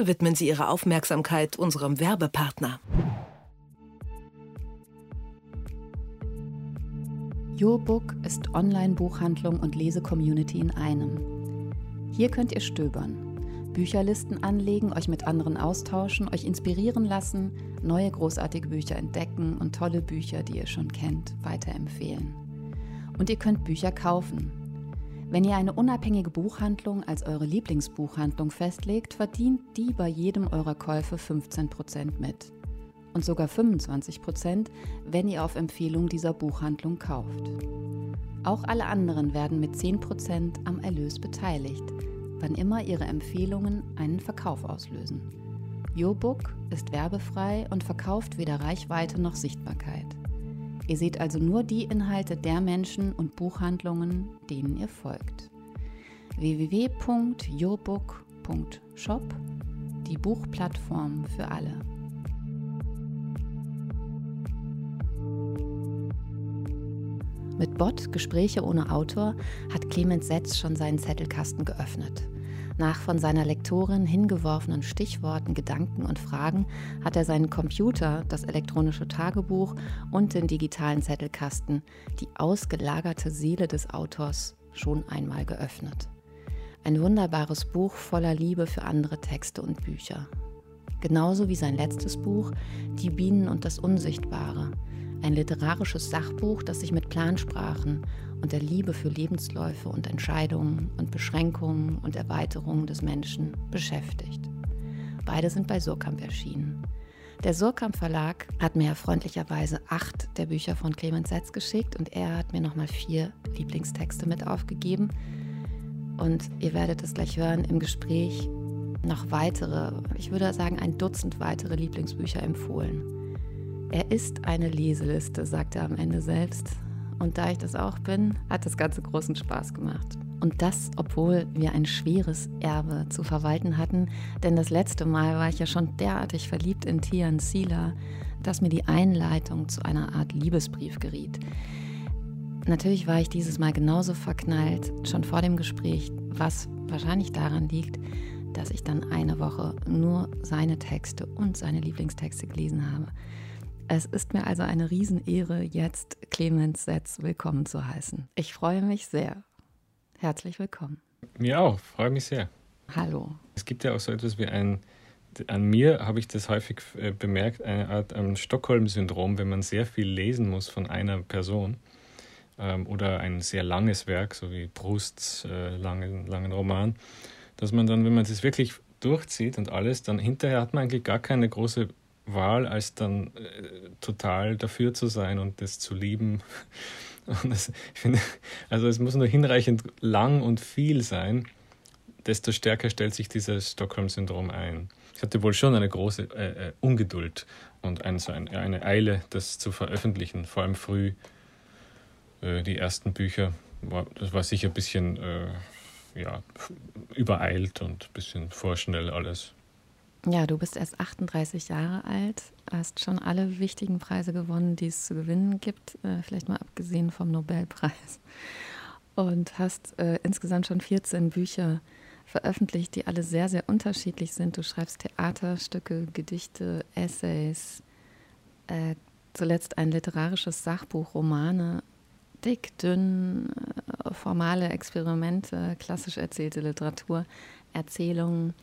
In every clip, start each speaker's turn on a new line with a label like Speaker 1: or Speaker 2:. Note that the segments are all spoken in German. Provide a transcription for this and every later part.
Speaker 1: Bitte widmen Sie Ihre Aufmerksamkeit unserem Werbepartner.
Speaker 2: YourBook ist Online-Buchhandlung und Lese-Community in einem. Hier könnt ihr stöbern, Bücherlisten anlegen, euch mit anderen austauschen, euch inspirieren lassen, neue großartige Bücher entdecken und tolle Bücher, die ihr schon kennt, weiterempfehlen. Und ihr könnt Bücher kaufen, wenn ihr eine unabhängige Buchhandlung als eure Lieblingsbuchhandlung festlegt, verdient die bei jedem eurer Käufe 15% mit. Und sogar 25%, wenn ihr auf Empfehlung dieser Buchhandlung kauft. Auch alle anderen werden mit 10% am Erlös beteiligt, wann immer ihre Empfehlungen einen Verkauf auslösen. YourBook ist werbefrei und verkauft weder Reichweite noch Sichtbarkeit. Ihr seht also nur die Inhalte der Menschen und Buchhandlungen, denen ihr folgt. www.yourbook.shop, die Buchplattform für alle. Mit Bot Gespräche ohne Autor hat Clemens Setz schon seinen Zettelkasten geöffnet. Nach von seiner Lektorin hingeworfenen Stichworten, Gedanken und Fragen hat er seinen Computer, das elektronische Tagebuch und den digitalen Zettelkasten, die ausgelagerte Seele des Autors, schon einmal geöffnet. Ein wunderbares Buch voller Liebe für andere Texte und Bücher. Genauso wie sein letztes Buch Die Bienen und das Unsichtbare, ein literarisches Sachbuch, das sich mit Plansprachen und der Liebe für Lebensläufe und Entscheidungen und Beschränkungen und Erweiterungen des Menschen beschäftigt. Beide sind bei Surkamp erschienen. Der Surkamp Verlag hat mir freundlicherweise acht der Bücher von Clemens Setz geschickt und er hat mir nochmal vier Lieblingstexte mit aufgegeben. Und ihr werdet es gleich hören im Gespräch noch weitere, ich würde sagen ein Dutzend weitere Lieblingsbücher empfohlen. Er ist eine Leseliste, sagt er am Ende selbst. Und da ich das auch bin, hat das Ganze großen Spaß gemacht. Und das, obwohl wir ein schweres Erbe zu verwalten hatten, denn das letzte Mal war ich ja schon derartig verliebt in Tian Sila, dass mir die Einleitung zu einer Art Liebesbrief geriet. Natürlich war ich dieses Mal genauso verknallt, schon vor dem Gespräch, was wahrscheinlich daran liegt, dass ich dann eine Woche nur seine Texte und seine Lieblingstexte gelesen habe. Es ist mir also eine Riesenehre, jetzt Clemens Setz willkommen zu heißen. Ich freue mich sehr. Herzlich willkommen.
Speaker 3: Mir auch, freue mich sehr.
Speaker 2: Hallo.
Speaker 3: Es gibt ja auch so etwas wie ein, an mir habe ich das häufig äh, bemerkt, eine Art um, Stockholm-Syndrom, wenn man sehr viel lesen muss von einer Person ähm, oder ein sehr langes Werk, so wie Prousts äh, langen, langen Roman, dass man dann, wenn man es wirklich durchzieht und alles, dann hinterher hat man eigentlich gar keine große Wahl, als dann äh, total dafür zu sein und das zu lieben. Und das, ich finde, also es muss nur hinreichend lang und viel sein, desto stärker stellt sich dieses Stockholm-Syndrom ein. Ich hatte wohl schon eine große äh, äh Ungeduld und ein, so ein, eine Eile, das zu veröffentlichen, vor allem früh. Äh, die ersten Bücher, war, das war sicher ein bisschen äh, ja, übereilt und ein bisschen vorschnell alles.
Speaker 2: Ja, du bist erst 38 Jahre alt, hast schon alle wichtigen Preise gewonnen, die es zu gewinnen gibt, äh, vielleicht mal abgesehen vom Nobelpreis. Und hast äh, insgesamt schon 14 Bücher veröffentlicht, die alle sehr, sehr unterschiedlich sind. Du schreibst Theaterstücke, Gedichte, Essays, äh, zuletzt ein literarisches Sachbuch, Romane, dick, dünn, äh, formale Experimente, klassisch erzählte Literatur, Erzählungen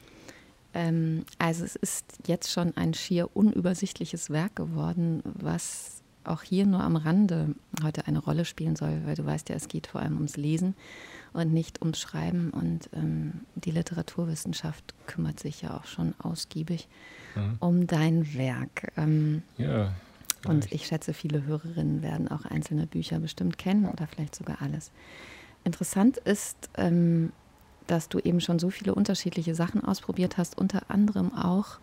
Speaker 2: ähm, also es ist jetzt schon ein schier unübersichtliches Werk geworden, was auch hier nur am Rande heute eine Rolle spielen soll, weil du weißt ja, es geht vor allem ums Lesen und nicht ums Schreiben. Und ähm, die Literaturwissenschaft kümmert sich ja auch schon ausgiebig mhm. um dein Werk. Ähm,
Speaker 3: ja.
Speaker 2: Und ich schätze, viele Hörerinnen werden auch einzelne Bücher bestimmt kennen oder vielleicht sogar alles. Interessant ist, ähm, dass du eben schon so viele unterschiedliche Sachen ausprobiert hast, unter anderem auch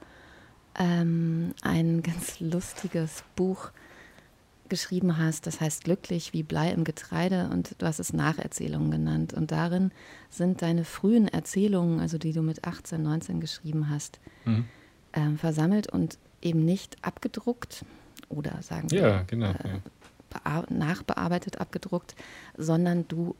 Speaker 2: ähm, ein ganz lustiges Buch geschrieben hast, das heißt Glücklich wie Blei im Getreide und du hast es Nacherzählungen genannt. Und darin sind deine frühen Erzählungen, also die du mit 18, 19 geschrieben hast, mhm. äh, versammelt und eben nicht abgedruckt oder sagen wir
Speaker 3: ja, genau, äh,
Speaker 2: ja. nachbearbeitet abgedruckt, sondern du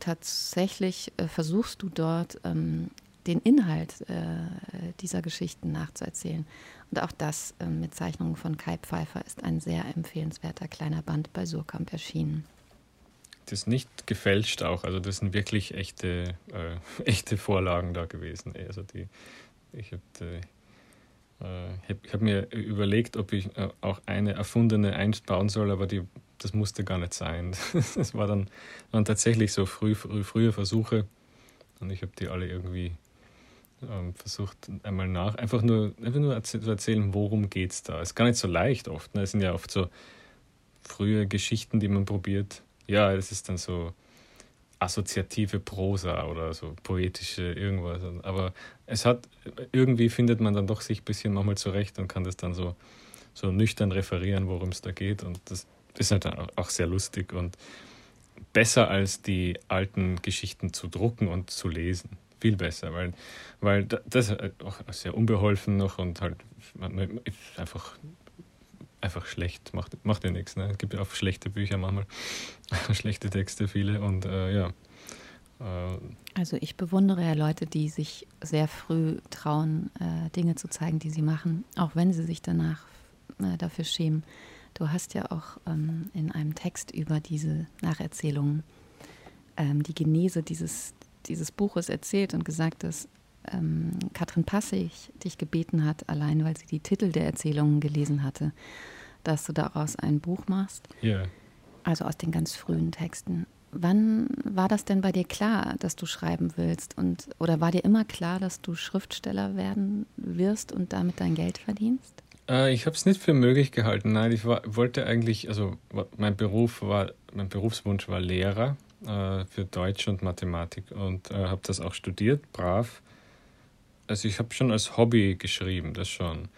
Speaker 2: tatsächlich äh, versuchst du dort ähm, den Inhalt äh, dieser Geschichten nachzuerzählen. Und auch das äh, mit Zeichnungen von Kai Pfeiffer ist ein sehr empfehlenswerter kleiner Band bei Surkamp erschienen.
Speaker 3: Das ist nicht gefälscht auch, also das sind wirklich echte, äh, echte Vorlagen da gewesen. Also die, ich habe äh, hab, hab mir überlegt, ob ich äh, auch eine erfundene einbauen soll, aber die, das musste gar nicht sein. Das war dann, waren tatsächlich so früh, früh, frühe Versuche und ich habe die alle irgendwie ähm, versucht einmal nach, einfach nur, einfach nur zu erzählen, worum geht es da. Ist gar nicht so leicht oft. Ne? Es sind ja oft so frühe Geschichten, die man probiert. Ja, es ist dann so assoziative Prosa oder so poetische irgendwas. Aber es hat, irgendwie findet man dann doch sich ein bisschen manchmal zurecht und kann das dann so, so nüchtern referieren, worum es da geht. Und das ist halt auch sehr lustig und besser als die alten Geschichten zu drucken und zu lesen viel besser, weil, weil das ist auch sehr unbeholfen noch und halt einfach, einfach schlecht, macht, macht ja nichts. Ne? Es gibt ja auch schlechte Bücher manchmal, schlechte Texte viele und äh, ja.
Speaker 2: Äh, also ich bewundere ja Leute, die sich sehr früh trauen, äh, Dinge zu zeigen, die sie machen, auch wenn sie sich danach äh, dafür schämen. Du hast ja auch ähm, in einem Text über diese Nacherzählungen ähm, die Genese dieses, dieses Buches erzählt und gesagt, dass ähm, Katrin Passig dich gebeten hat, allein weil sie die Titel der Erzählungen gelesen hatte, dass du daraus ein Buch machst.
Speaker 3: Ja. Yeah.
Speaker 2: Also aus den ganz frühen Texten. Wann war das denn bei dir klar, dass du schreiben willst? Und, oder war dir immer klar, dass du Schriftsteller werden wirst und damit dein Geld verdienst?
Speaker 3: Äh, ich habe es nicht für möglich gehalten. Nein, ich war, wollte eigentlich, also mein Beruf war, mein Berufswunsch war Lehrer äh, für Deutsch und Mathematik und äh, habe das auch studiert, brav. Also ich habe schon als Hobby geschrieben, das schon.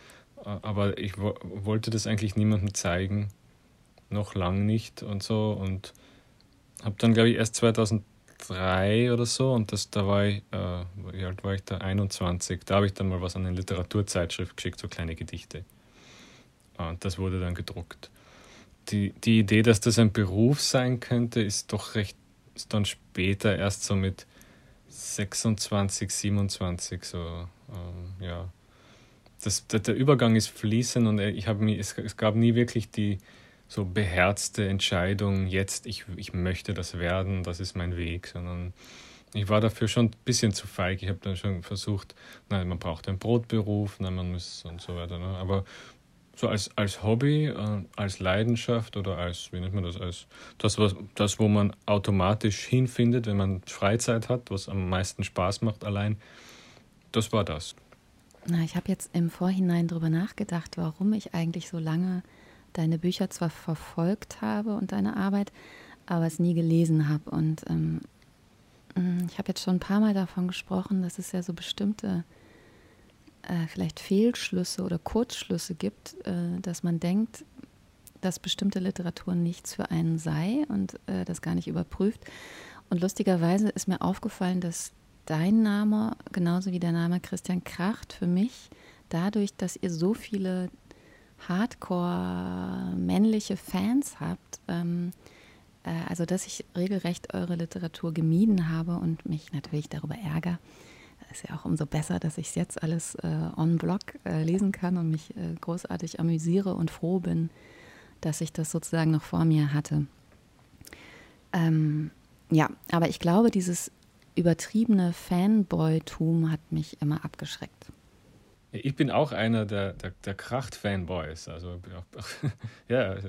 Speaker 3: Äh, aber ich wo wollte das eigentlich niemandem zeigen, noch lang nicht und so. Und habe dann, glaube ich, erst 2003 oder so, und das, da war ich, äh, wie alt war ich da? 21. Da habe ich dann mal was an eine Literaturzeitschrift geschickt, so kleine Gedichte. Das wurde dann gedruckt. Die, die Idee, dass das ein Beruf sein könnte, ist doch recht ist dann später erst so mit 26, 27 so, ähm, ja. Das, der, der, Übergang ist fließend und ich habe es, es gab nie wirklich die so beherzte Entscheidung, jetzt ich, ich möchte das werden, das ist mein Weg, sondern ich war dafür schon ein bisschen zu feig. Ich habe dann schon versucht, nein, man braucht einen Brotberuf, nein, man muss und so weiter. Ne? Aber so als, als Hobby, äh, als Leidenschaft oder als, wie nennt man das, als das, was, das, wo man automatisch hinfindet, wenn man Freizeit hat, was am meisten Spaß macht allein, das war das.
Speaker 2: Na, ich habe jetzt im Vorhinein darüber nachgedacht, warum ich eigentlich so lange deine Bücher zwar verfolgt habe und deine Arbeit, aber es nie gelesen habe. Und ähm, mm, ich habe jetzt schon ein paar Mal davon gesprochen, dass es ja so bestimmte äh, vielleicht Fehlschlüsse oder Kurzschlüsse gibt, äh, dass man denkt, dass bestimmte Literatur nichts für einen sei und äh, das gar nicht überprüft. Und lustigerweise ist mir aufgefallen, dass dein Name, genauso wie der Name Christian Kracht, für mich dadurch, dass ihr so viele Hardcore männliche Fans habt, ähm, äh, also dass ich regelrecht eure Literatur gemieden habe und mich natürlich darüber ärgere, ist ja auch umso besser, dass ich es jetzt alles äh, on Blog äh, lesen kann und mich äh, großartig amüsiere und froh bin, dass ich das sozusagen noch vor mir hatte. Ähm, ja, aber ich glaube, dieses übertriebene Fanboy-Tum hat mich immer abgeschreckt.
Speaker 3: Ich bin auch einer der, der, der Kracht-Fanboys. Also, ja, also,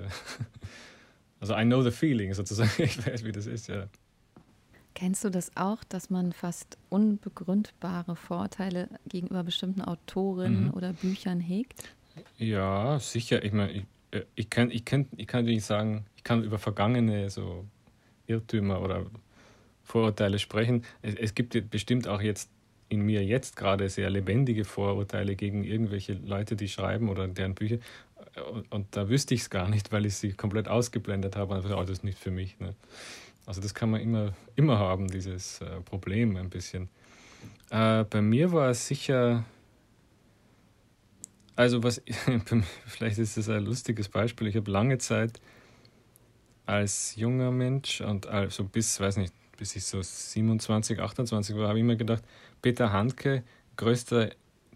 Speaker 3: also I know the feeling sozusagen. Ich weiß, wie das ist, ja.
Speaker 2: Kennst du das auch, dass man fast unbegründbare Vorteile gegenüber bestimmten Autorinnen mhm. oder Büchern hegt?
Speaker 3: Ja, sicher. Ich meine, ich, äh, ich, kann, ich, kann, ich kann nicht sagen, ich kann über vergangene so Irrtümer oder Vorurteile sprechen. Es, es gibt bestimmt auch jetzt in mir jetzt gerade sehr lebendige Vorurteile gegen irgendwelche Leute, die schreiben oder deren Bücher. Und, und da wüsste ich es gar nicht, weil ich sie komplett ausgeblendet habe. Und oh, das ist nicht für mich. Ne? Also das kann man immer, immer haben, dieses äh, Problem ein bisschen. Äh, bei mir war es sicher, also was, vielleicht ist das ein lustiges Beispiel. Ich habe lange Zeit als junger Mensch und also bis, weiß nicht, bis ich so 27, 28 war, habe ich immer gedacht, Peter Handke, größter,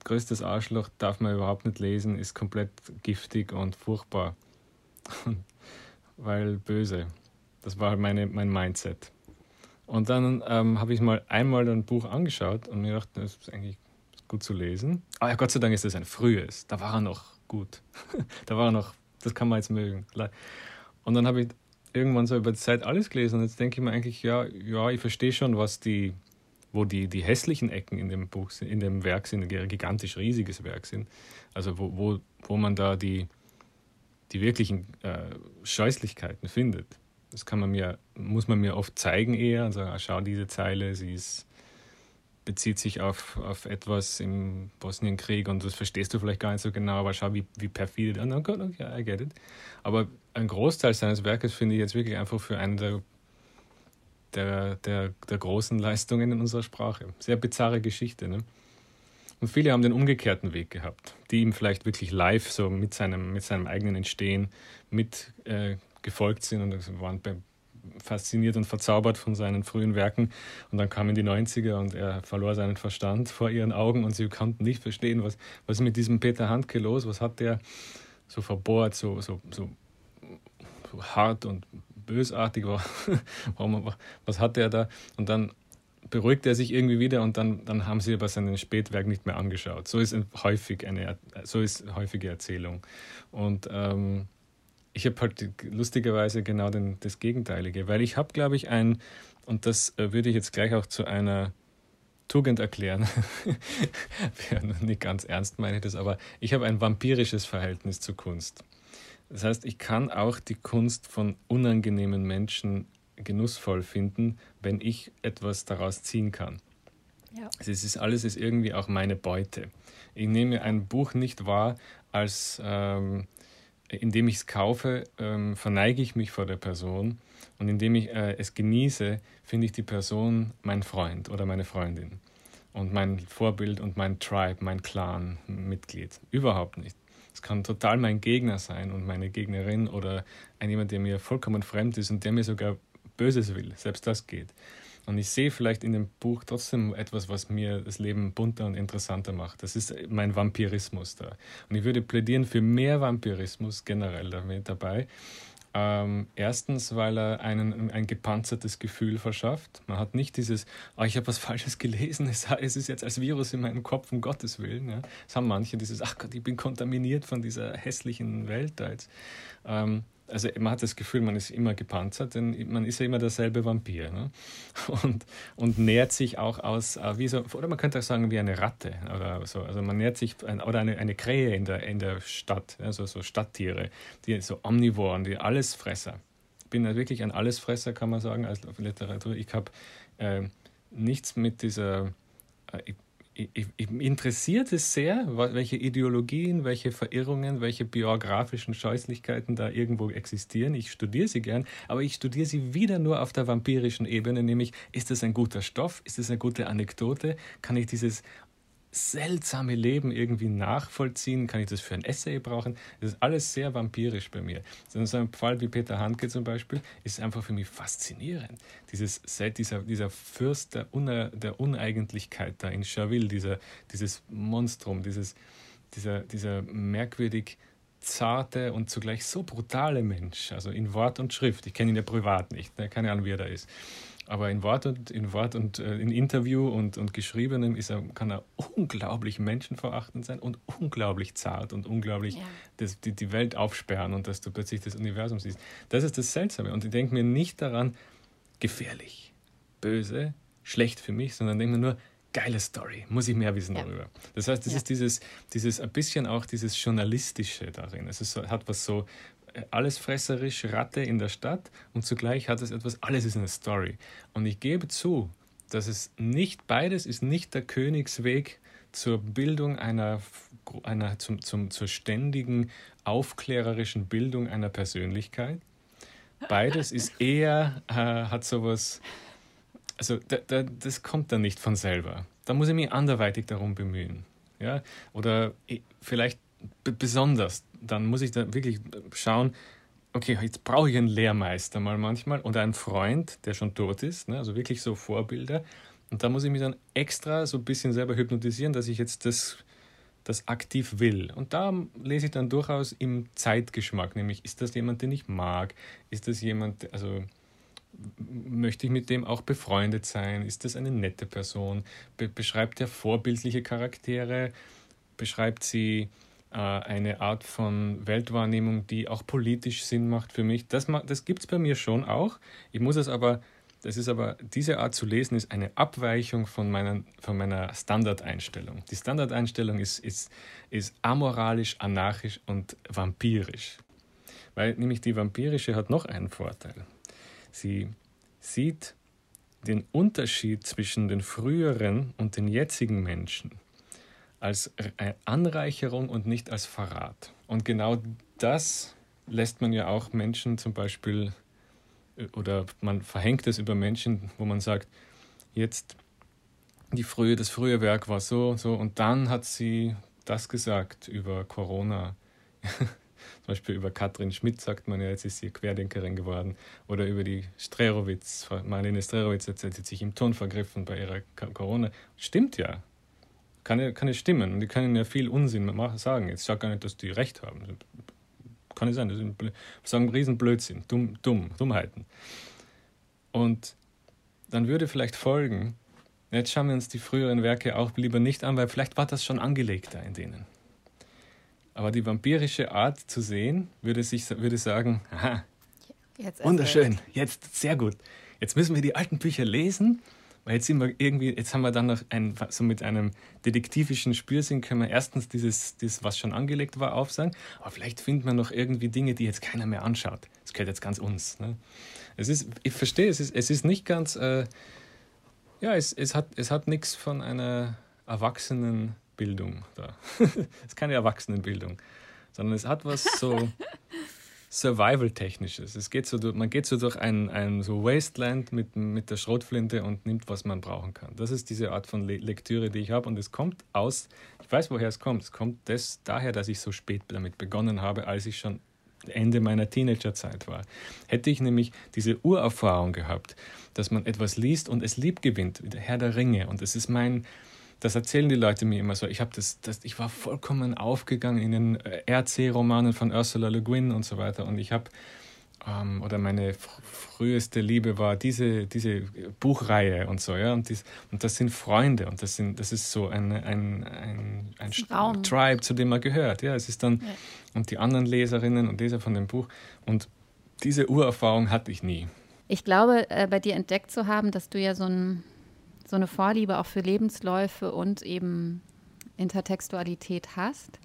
Speaker 3: größtes Arschloch, darf man überhaupt nicht lesen, ist komplett giftig und furchtbar. Weil böse. Das war halt meine, mein Mindset. Und dann ähm, habe ich mal einmal ein Buch angeschaut und mir gedacht, das ist eigentlich gut zu lesen. Aber Gott sei Dank ist das ein frühes. Da war er noch gut. da war er noch, das kann man jetzt mögen. Und dann habe ich irgendwann so über die Zeit alles gelesen und jetzt denke ich mir eigentlich, ja, ja, ich verstehe schon, was die, wo die, die hässlichen Ecken in dem Buch, in dem Werk sind, ein gigantisch riesiges Werk sind. Also wo, wo, wo man da die, die wirklichen äh, Scheußlichkeiten findet. Das kann man mir, muss man mir oft zeigen eher. Also ah, schau diese Zeile, sie ist, bezieht sich auf, auf etwas im Bosnienkrieg und das verstehst du vielleicht gar nicht so genau, aber schau, wie, wie perfide. Oh, okay, okay, I get it. Aber ein Großteil seines Werkes finde ich jetzt wirklich einfach für einen der, der, der, der großen Leistungen in unserer Sprache. Sehr bizarre Geschichte. Ne? Und viele haben den umgekehrten Weg gehabt, die ihm vielleicht wirklich live so mit seinem, mit seinem eigenen Entstehen mit äh, gefolgt sind und waren fasziniert und verzaubert von seinen frühen Werken. Und dann kamen die 90er und er verlor seinen Verstand vor ihren Augen und sie konnten nicht verstehen, was, was ist mit diesem Peter Handke los, was hat der so verbohrt, so, so, so so hart und bösartig war. was hatte er da? Und dann beruhigt er sich irgendwie wieder und dann, dann haben sie aber seinen Spätwerk nicht mehr angeschaut. So ist häufig eine, so ist häufige Erzählung. Und ähm, ich habe halt lustigerweise genau den, das Gegenteilige, weil ich habe, glaube ich, ein, und das äh, würde ich jetzt gleich auch zu einer Tugend erklären. nicht ganz ernst meine ich das, aber ich habe ein vampirisches Verhältnis zu Kunst. Das heißt, ich kann auch die Kunst von unangenehmen Menschen genussvoll finden, wenn ich etwas daraus ziehen kann. Ja. Es ist alles ist irgendwie auch meine Beute. Ich nehme ein Buch nicht wahr, als ähm, indem ich es kaufe, ähm, verneige ich mich vor der Person und indem ich äh, es genieße, finde ich die Person mein Freund oder meine Freundin und mein Vorbild und mein Tribe, mein Clan-Mitglied. Überhaupt nicht. Es kann total mein Gegner sein und meine Gegnerin oder ein jemand, der mir vollkommen fremd ist und der mir sogar Böses will. Selbst das geht. Und ich sehe vielleicht in dem Buch trotzdem etwas, was mir das Leben bunter und interessanter macht. Das ist mein Vampirismus da. Und ich würde plädieren für mehr Vampirismus generell damit dabei. Ähm, erstens, weil er einen ein gepanzertes Gefühl verschafft. Man hat nicht dieses, oh, ich habe was Falsches gelesen, es, ist jetzt als Virus in meinem Kopf, um Gottes Willen. Ja. Das haben manche, dieses, ach Gott, ich bin kontaminiert von dieser hässlichen Welt da jetzt. Ähm, also man hat das Gefühl, man ist immer gepanzert, denn man ist ja immer derselbe Vampir. Ne? Und, und nährt sich auch aus, äh, wie so, oder man könnte auch sagen, wie eine Ratte oder so. Also man nährt sich, oder eine, eine Krähe in der, in der Stadt, also so Stadttiere, die so Omnivoren, die Allesfresser. Ich bin ja wirklich ein Allesfresser, kann man sagen, als Literatur. Ich habe äh, nichts mit dieser, äh, ich, ich, interessiert es sehr, welche Ideologien, welche Verirrungen, welche biografischen Scheußlichkeiten da irgendwo existieren. Ich studiere sie gern, aber ich studiere sie wieder nur auf der vampirischen Ebene, nämlich ist das ein guter Stoff, ist das eine gute Anekdote, kann ich dieses seltsame Leben irgendwie nachvollziehen? Kann ich das für ein Essay brauchen? Das ist alles sehr vampirisch bei mir. So ein Fall wie Peter Handke zum Beispiel ist einfach für mich faszinierend. Dieses, dieser, dieser Fürst der, Une, der Uneigentlichkeit da in Chaville, dieser, dieses Monstrum, dieses, dieser, dieser merkwürdig zarte und zugleich so brutale Mensch, also in Wort und Schrift. Ich kenne ihn ja privat nicht, ne? keine Ahnung, wie er da ist. Aber in Wort und in Wort und äh, in Interview und, und Geschriebenem ist er, kann er unglaublich menschenverachtend sein und unglaublich zart und unglaublich ja. das, die, die Welt aufsperren und dass du plötzlich das Universum siehst. Das ist das Seltsame. Und ich denke mir nicht daran, gefährlich, böse, schlecht für mich, sondern denke mir nur, geile Story, muss ich mehr wissen ja. darüber. Das heißt, das ja. ist dieses, dieses ein bisschen auch dieses Journalistische darin. Es ist, hat was so allesfresserisch Ratte in der Stadt und zugleich hat es etwas, alles ist eine Story. Und ich gebe zu, dass es nicht, beides ist nicht der Königsweg zur Bildung einer, einer zum, zum, zur ständigen aufklärerischen Bildung einer Persönlichkeit. Beides ist eher, äh, hat sowas, also da, da, das kommt dann nicht von selber. Da muss ich mich anderweitig darum bemühen. Ja? Oder vielleicht besonders, dann muss ich da wirklich schauen, okay, jetzt brauche ich einen Lehrmeister mal manchmal und einen Freund, der schon tot ist, ne? also wirklich so Vorbilder. Und da muss ich mich dann extra so ein bisschen selber hypnotisieren, dass ich jetzt das, das aktiv will. Und da lese ich dann durchaus im Zeitgeschmack, nämlich ist das jemand, den ich mag? Ist das jemand, also möchte ich mit dem auch befreundet sein? Ist das eine nette Person? Be beschreibt er vorbildliche Charaktere? Beschreibt sie eine Art von Weltwahrnehmung, die auch politisch Sinn macht für mich? Das, das gibt es bei mir schon auch. Ich muss es aber, das ist aber, diese Art zu lesen ist eine Abweichung von, meinen, von meiner Standardeinstellung. Die Standardeinstellung ist, ist, ist amoralisch, anarchisch und vampirisch. Weil nämlich die vampirische hat noch einen Vorteil. Sie sieht den Unterschied zwischen den früheren und den jetzigen Menschen als Anreicherung und nicht als Verrat. Und genau das lässt man ja auch Menschen zum Beispiel äh, oder man verhängt es über Menschen, wo man sagt, jetzt die frühe, das frühe Werk war so, so und dann hat sie das gesagt über Corona. Zum Beispiel über Katrin Schmidt sagt man ja, jetzt ist sie Querdenkerin geworden. Oder über die Strerowitz, Marlene Strerowitz, jetzt hat sie sich im Ton vergriffen bei ihrer Corona. Stimmt ja. Kann ja, kann ja stimmen. Und die können ja viel Unsinn sagen. Jetzt sag gar nicht, dass die recht haben. Kann ja sein, das sind, sagen Riesenblödsinn, dumm, dumm, Dummheiten. Und dann würde vielleicht folgen, jetzt schauen wir uns die früheren Werke auch lieber nicht an, weil vielleicht war das schon angelegter in denen. Aber die vampirische Art zu sehen, würde, sich, würde sagen, aha, jetzt wunderschön, jetzt sehr gut. Jetzt müssen wir die alten Bücher lesen, weil jetzt sind wir irgendwie, jetzt haben wir dann noch ein, so mit einem detektivischen Spürsinn können wir erstens dieses, dieses, was schon angelegt war, aufsagen, aber vielleicht finden wir noch irgendwie Dinge, die jetzt keiner mehr anschaut. Das gehört jetzt ganz uns. Ne? Es ist, ich verstehe, es ist, es ist nicht ganz, äh, ja, es, es hat, es hat nichts von einer erwachsenen Bildung da. Es ist keine Erwachsenenbildung, sondern es hat was so Survival-Technisches. Es geht so man geht so durch ein, ein so Wasteland mit, mit der Schrotflinte und nimmt, was man brauchen kann. Das ist diese Art von Le Lektüre, die ich habe. Und es kommt aus, ich weiß, woher es kommt. Es kommt das, daher, dass ich so spät damit begonnen habe, als ich schon Ende meiner Teenagerzeit war. Hätte ich nämlich diese Urerfahrung gehabt, dass man etwas liest und es lieb gewinnt, wie der Herr der Ringe. Und es ist mein das erzählen die Leute mir immer so. Ich, das, das, ich war vollkommen aufgegangen in den äh, RC-Romanen von Ursula Le Guin und so weiter. Und ich habe, ähm, oder meine früheste Liebe war diese, diese Buchreihe und so. Ja? Und, dies, und das sind Freunde und das, sind, das ist so ein, ein, ein, ein, ein Tribe, zu dem man gehört. Ja? Es ist dann, ja. und die anderen Leserinnen und Leser von dem Buch. Und diese Urerfahrung hatte ich nie.
Speaker 2: Ich glaube, äh, bei dir entdeckt zu haben, dass du ja so ein so eine Vorliebe auch für Lebensläufe und eben Intertextualität hast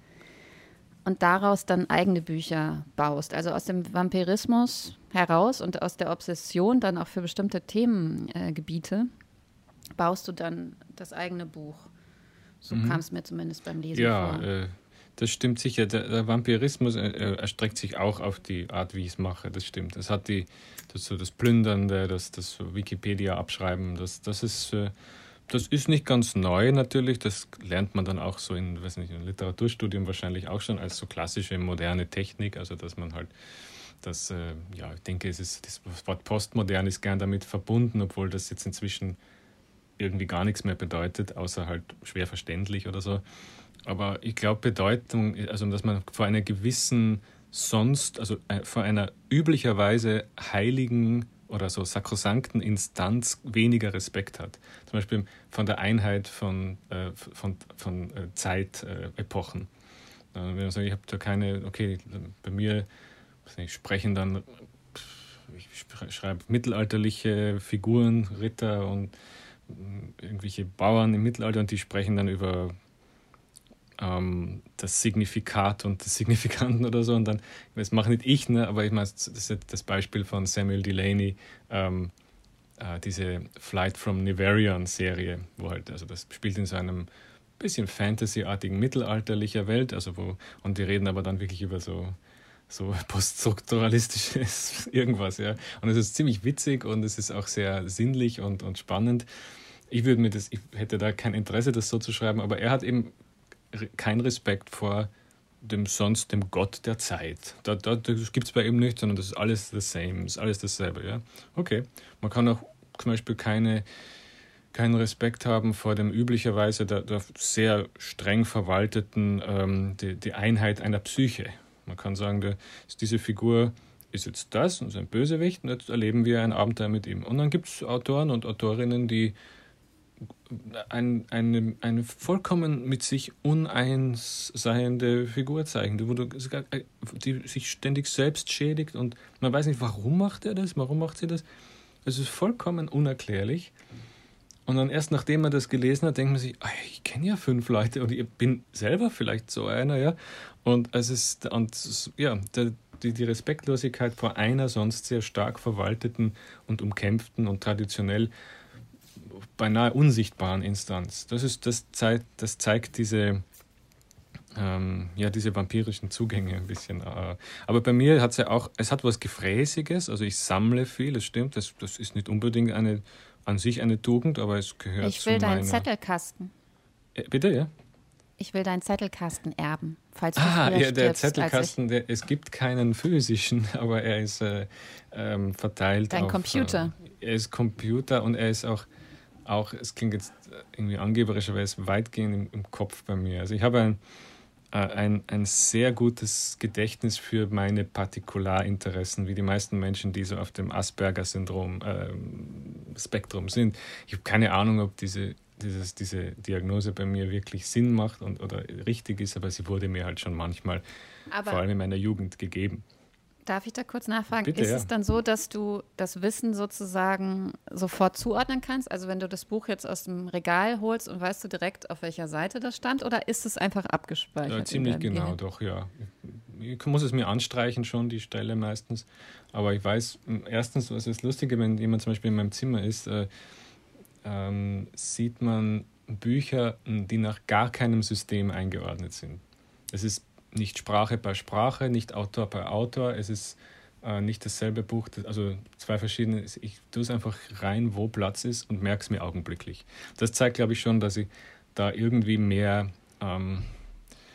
Speaker 2: und daraus dann eigene Bücher baust. Also aus dem Vampirismus heraus und aus der Obsession dann auch für bestimmte Themengebiete äh, baust du dann das eigene Buch. So mhm. kam es mir zumindest beim Lesen
Speaker 3: ja,
Speaker 2: vor.
Speaker 3: Äh, das stimmt sicher. Der, der Vampirismus äh, erstreckt sich auch auf die Art, wie ich es mache. Das stimmt. Es hat die das, so das Plündernde, das, das Wikipedia-Abschreiben, das, das, ist, äh, das ist nicht ganz neu natürlich. Das lernt man dann auch so in, weiß nicht, im Literaturstudium wahrscheinlich auch schon als so klassische moderne Technik. Also, dass man halt das, äh, ja, ich denke, es ist, das Wort postmodern ist gern damit verbunden, obwohl das jetzt inzwischen irgendwie gar nichts mehr bedeutet, außer halt schwer verständlich oder so. Aber ich glaube, Bedeutung, also dass man vor einer gewissen sonst, also äh, vor einer üblicherweise heiligen oder so sakrosankten Instanz weniger Respekt hat. Zum Beispiel von der Einheit von, äh, von, von äh, Zeitepochen. Äh, wenn man sagt, ich habe da keine, okay, bei mir ich, sprechen dann, ich schreibe mittelalterliche Figuren, Ritter und irgendwelche Bauern im Mittelalter und die sprechen dann über ähm, das Signifikat und das Signifikanten oder so. Und dann, das mache nicht ich, ne, aber ich meine, das ist das Beispiel von Samuel Delaney, ähm, äh, diese Flight from Niverian-Serie, wo halt, also das spielt in so einem bisschen Fantasy-artigen mittelalterlicher Welt, also wo, und die reden aber dann wirklich über so so poststrukturalistisches irgendwas, ja. Und es ist ziemlich witzig und es ist auch sehr sinnlich und, und spannend. Ich würde mir das, ich hätte da kein Interesse, das so zu schreiben, aber er hat eben keinen Respekt vor dem sonst dem Gott der Zeit. Da, da, das gibt es bei ihm nicht, sondern das ist alles the same, ist alles dasselbe, ja. Okay. Man kann auch zum Beispiel keine keinen Respekt haben vor dem üblicherweise der, der sehr streng verwalteten ähm, die, die Einheit einer Psyche. Man kann sagen, der, diese Figur ist jetzt das und ist ein Bösewicht und jetzt erleben wir ein Abenteuer mit ihm. Und dann gibt es Autoren und Autorinnen, die ein, eine, eine vollkommen mit sich uneins seiende Figur zeigen, die, die sich ständig selbst schädigt und man weiß nicht, warum macht er das, warum macht sie das. Es ist vollkommen unerklärlich. Und dann erst nachdem man das gelesen hat, denkt man sich, oh, ich kenne ja fünf Leute und ich bin selber vielleicht so einer, ja. Und es ist, und ja, die, die Respektlosigkeit vor einer sonst sehr stark verwalteten und umkämpften und traditionell beinahe unsichtbaren Instanz. Das, ist, das, zeigt, das zeigt diese, ähm, ja, diese vampirischen Zugänge ein bisschen. Äh. Aber bei mir hat es ja auch, es hat was Gefräßiges, also ich sammle viel, das stimmt, das, das ist nicht unbedingt eine an sich eine Tugend, aber es gehört
Speaker 2: Ich will deinen Zettelkasten.
Speaker 3: Äh, bitte, ja?
Speaker 2: Ich will deinen Zettelkasten erben, falls
Speaker 3: du Ah, ja, der Zettelkasten, der, es gibt keinen physischen, aber er ist äh, ähm, verteilt.
Speaker 2: Dein auf, Computer.
Speaker 3: Äh, er ist Computer und er ist auch, auch, es klingt jetzt irgendwie angeberisch, aber er ist weitgehend im, im Kopf bei mir. Also ich habe ein, äh, ein, ein sehr gutes Gedächtnis für meine Partikularinteressen, wie die meisten Menschen, die so auf dem Asperger-Syndrom äh, Spektrum sind. Ich habe keine Ahnung, ob diese, dieses, diese Diagnose bei mir wirklich Sinn macht und, oder richtig ist, aber sie wurde mir halt schon manchmal, aber vor allem in meiner Jugend, gegeben.
Speaker 2: Darf ich da kurz nachfragen?
Speaker 3: Bitte,
Speaker 2: ist
Speaker 3: ja.
Speaker 2: es dann so, dass du das Wissen sozusagen sofort zuordnen kannst? Also wenn du das Buch jetzt aus dem Regal holst und weißt du direkt, auf welcher Seite das stand, oder ist es einfach abgespeichert?
Speaker 3: Ja, ziemlich genau, Gehirn? doch, ja. Ich muss es mir anstreichen schon, die Stelle meistens. Aber ich weiß, erstens, was ist Lustige, wenn jemand zum Beispiel in meinem Zimmer ist, äh, ähm, sieht man Bücher, die nach gar keinem System eingeordnet sind. Es ist nicht Sprache bei Sprache, nicht Autor bei Autor. Es ist äh, nicht dasselbe Buch, also zwei verschiedene. Ich tue es einfach rein, wo Platz ist und merke es mir augenblicklich. Das zeigt, glaube ich, schon, dass ich da irgendwie mehr. Ähm,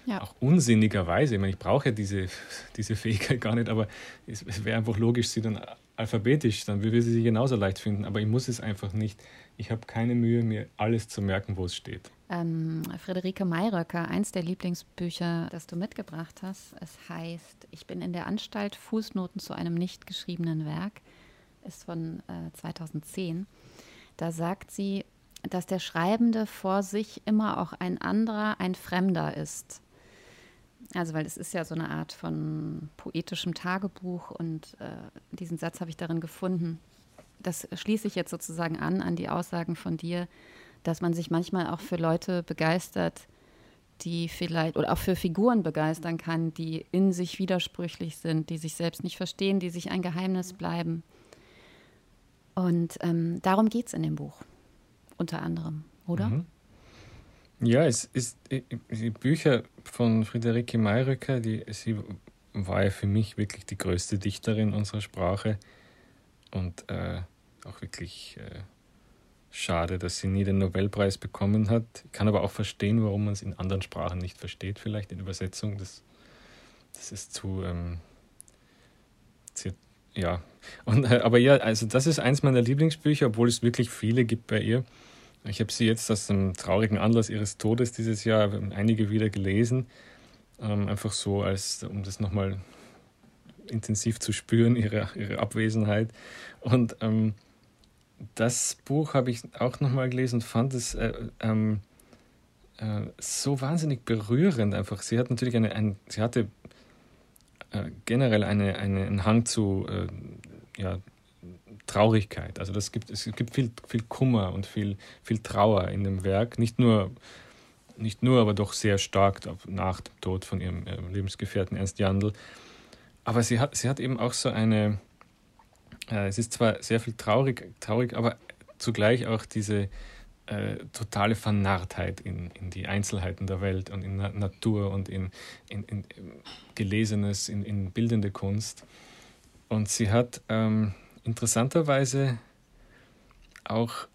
Speaker 3: ja. Auch unsinnigerweise, ich meine, ich brauche ja diese, diese Fähigkeit gar nicht, aber es, es wäre einfach logisch, sie dann alphabetisch, dann würde sie sie genauso leicht finden, aber ich muss es einfach nicht. Ich habe keine Mühe, mir alles zu merken, wo es steht
Speaker 2: ähm, Friederike Mayröcker, eins der Lieblingsbücher, das du mitgebracht hast. Es heißt Ich bin in der Anstalt, Fußnoten zu einem nicht geschriebenen Werk, ist von äh, 2010. Da sagt sie, dass der Schreibende vor sich immer auch ein anderer, ein Fremder ist. Also, weil es ist ja so eine Art von poetischem Tagebuch und äh, diesen Satz habe ich darin gefunden. Das schließe ich jetzt sozusagen an, an die Aussagen von dir, dass man sich manchmal auch für Leute begeistert, die vielleicht oder auch für Figuren begeistern kann, die in sich widersprüchlich sind, die sich selbst nicht verstehen, die sich ein Geheimnis bleiben. Und ähm, darum geht es in dem Buch, unter anderem, oder? Mhm.
Speaker 3: Ja, es ist die Bücher von Friederike Mayröcker, die sie war ja für mich wirklich die größte Dichterin unserer Sprache und äh, auch wirklich äh, schade, dass sie nie den Nobelpreis bekommen hat. Ich kann aber auch verstehen, warum man es in anderen Sprachen nicht versteht, vielleicht in Übersetzung. Das, das ist zu. Ähm, zu ja. Und, äh, aber ja, also das ist eins meiner Lieblingsbücher, obwohl es wirklich viele gibt bei ihr. Ich habe sie jetzt aus dem traurigen Anlass ihres Todes dieses Jahr einige wieder gelesen. Ähm, einfach so, als um das nochmal intensiv zu spüren, ihre, ihre Abwesenheit. Und ähm, das Buch habe ich auch nochmal gelesen und fand es äh, ähm, äh, so wahnsinnig berührend einfach. Sie hat natürlich eine, ein, sie hatte äh, generell eine, eine, einen Hang zu äh, ja, Traurigkeit. Also das gibt, es gibt viel, viel Kummer und viel, viel Trauer in dem Werk. Nicht nur nicht nur, aber doch sehr stark nach dem Tod von ihrem äh, Lebensgefährten Ernst Jandl. Aber sie hat, sie hat eben auch so eine, äh, es ist zwar sehr viel traurig, traurig, aber zugleich auch diese äh, totale Vernarrtheit in, in die Einzelheiten der Welt und in Na Natur und in, in, in Gelesenes, in, in bildende Kunst. Und sie hat ähm, interessanterweise auch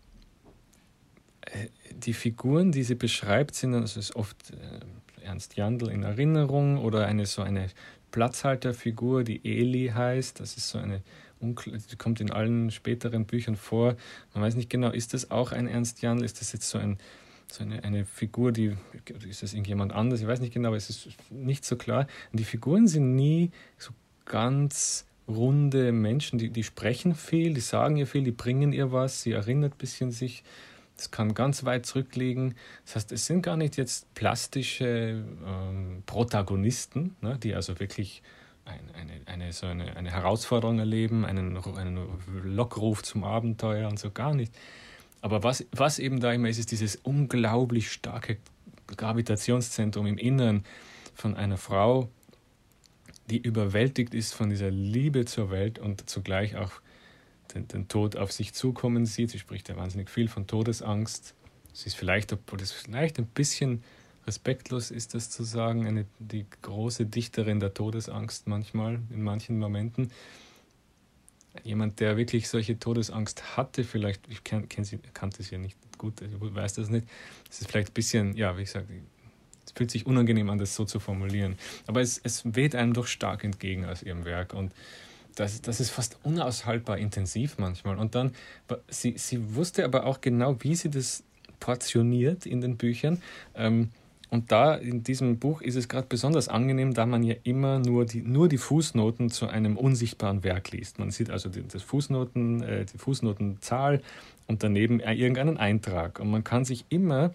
Speaker 3: äh, die Figuren, die sie beschreibt, sind also ist oft äh, Ernst Jandl in Erinnerung oder eine so eine Platzhalterfigur, die Eli heißt. Das ist so eine die kommt in allen späteren Büchern vor. Man weiß nicht genau, ist das auch ein Ernst Jandl? Ist das jetzt so, ein, so eine, eine Figur, die, ist das irgendjemand anders? Ich weiß nicht genau, aber es ist nicht so klar. Und die Figuren sind nie so ganz runde Menschen, die, die sprechen viel, die sagen ihr viel, die bringen ihr was, sie erinnert ein bisschen sich. Das kann ganz weit zurückliegen. Das heißt, es sind gar nicht jetzt plastische ähm, Protagonisten, ne, die also wirklich eine, eine, so eine, eine Herausforderung erleben, einen, einen Lockruf zum Abenteuer und so gar nicht. Aber was, was eben da immer ist, ist dieses unglaublich starke Gravitationszentrum im Inneren von einer Frau, die überwältigt ist von dieser Liebe zur Welt und zugleich auch den, den Tod auf sich zukommen sieht. Sie spricht ja wahnsinnig viel von Todesangst. Sie ist vielleicht, obwohl das vielleicht ein bisschen respektlos ist, das zu sagen, eine, die große Dichterin der Todesangst manchmal, in manchen Momenten. Jemand, der wirklich solche Todesangst hatte, vielleicht, ich kenn, kenn sie, kannte sie ja nicht gut, ich weiß das nicht, es ist vielleicht ein bisschen, ja, wie gesagt, es fühlt sich unangenehm an, das so zu formulieren. Aber es, es weht einem doch stark entgegen aus ihrem Werk und das, das ist fast unaushaltbar intensiv manchmal. Und dann, sie, sie wusste aber auch genau, wie sie das portioniert in den Büchern. Ähm, und da in diesem Buch ist es gerade besonders angenehm, da man ja immer nur die, nur die Fußnoten zu einem unsichtbaren Werk liest. Man sieht also die, das Fußnoten, äh, die Fußnotenzahl und daneben irgendeinen Eintrag. Und man kann sich immer,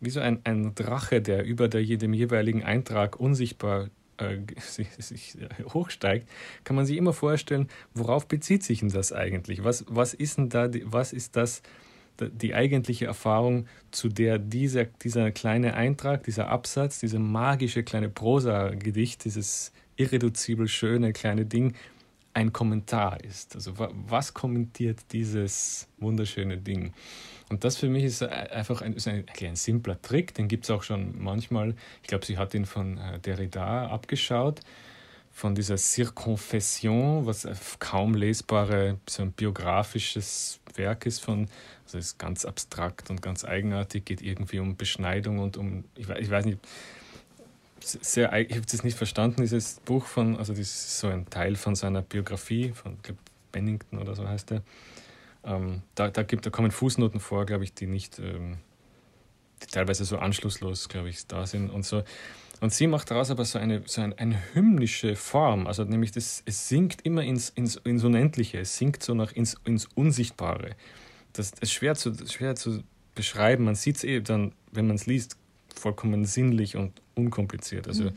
Speaker 3: wie so ein, ein Drache, der über der, dem jeweiligen Eintrag unsichtbar äh, sich, sich, hochsteigt, kann man sich immer vorstellen, worauf bezieht sich denn das eigentlich? Was, was ist denn da, was ist das? Die eigentliche Erfahrung, zu der dieser, dieser kleine Eintrag, dieser Absatz, dieser magische kleine Prosa-Gedicht, dieses irreduzibel schöne kleine Ding ein Kommentar ist. Also was kommentiert dieses wunderschöne Ding? Und das für mich ist einfach ein, ist ein, ein simpler Trick, den gibt es auch schon manchmal. Ich glaube, sie hat ihn von äh, Derrida abgeschaut von dieser Circonfession, was kaum lesbare, so ein biografisches Werk ist von, also ist ganz abstrakt und ganz eigenartig, geht irgendwie um Beschneidung und um, ich weiß, ich weiß nicht, sehr, ich habe das nicht verstanden, dieses Buch von, also das ist so ein Teil von seiner Biografie, von glaub, Bennington oder so heißt er. Ähm, da, da, gibt, da kommen Fußnoten vor, glaube ich, die nicht, ähm, die teilweise so anschlusslos, glaube ich, da sind und so. Und sie macht daraus aber so eine, so eine, eine hymnische Form, also nämlich das, es sinkt immer ins, ins, ins Unendliche, es sinkt so nach ins, ins Unsichtbare. Das ist schwer zu, schwer zu beschreiben, man sieht es eh dann, wenn man es liest, vollkommen sinnlich und unkompliziert. Also, mhm.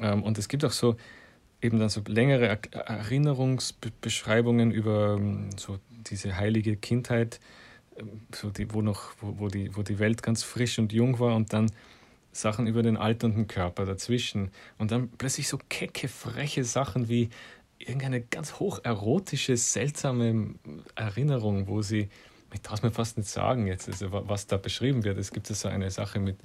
Speaker 3: ähm, und es gibt auch so eben dann so längere Erinnerungsbeschreibungen über ähm, so diese heilige Kindheit, ähm, so die, wo noch, wo, wo, die, wo die Welt ganz frisch und jung war und dann Sachen über den alternden Körper dazwischen. Und dann plötzlich so kecke, freche Sachen wie irgendeine ganz hocherotische, seltsame Erinnerung, wo sie, ich traue es mir fast nicht sagen jetzt, also was da beschrieben wird. Es gibt so eine Sache mit,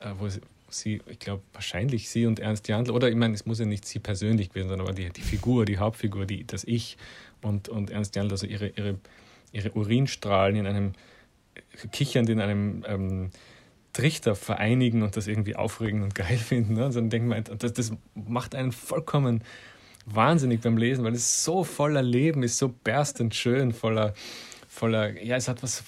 Speaker 3: äh, wo sie, ich glaube, wahrscheinlich sie und Ernst Jandl, oder ich meine, es muss ja nicht sie persönlich werden, sondern aber die, die Figur, die Hauptfigur, die, das Ich und, und Ernst Jandl, also ihre, ihre, ihre Urinstrahlen in einem, kichernd in einem ähm, Trichter vereinigen und das irgendwie aufregend und geil finden. Ne? Dann denkt man, das, das macht einen vollkommen wahnsinnig beim Lesen, weil es so voller Leben ist, so berstend schön, voller, voller, ja, es hat was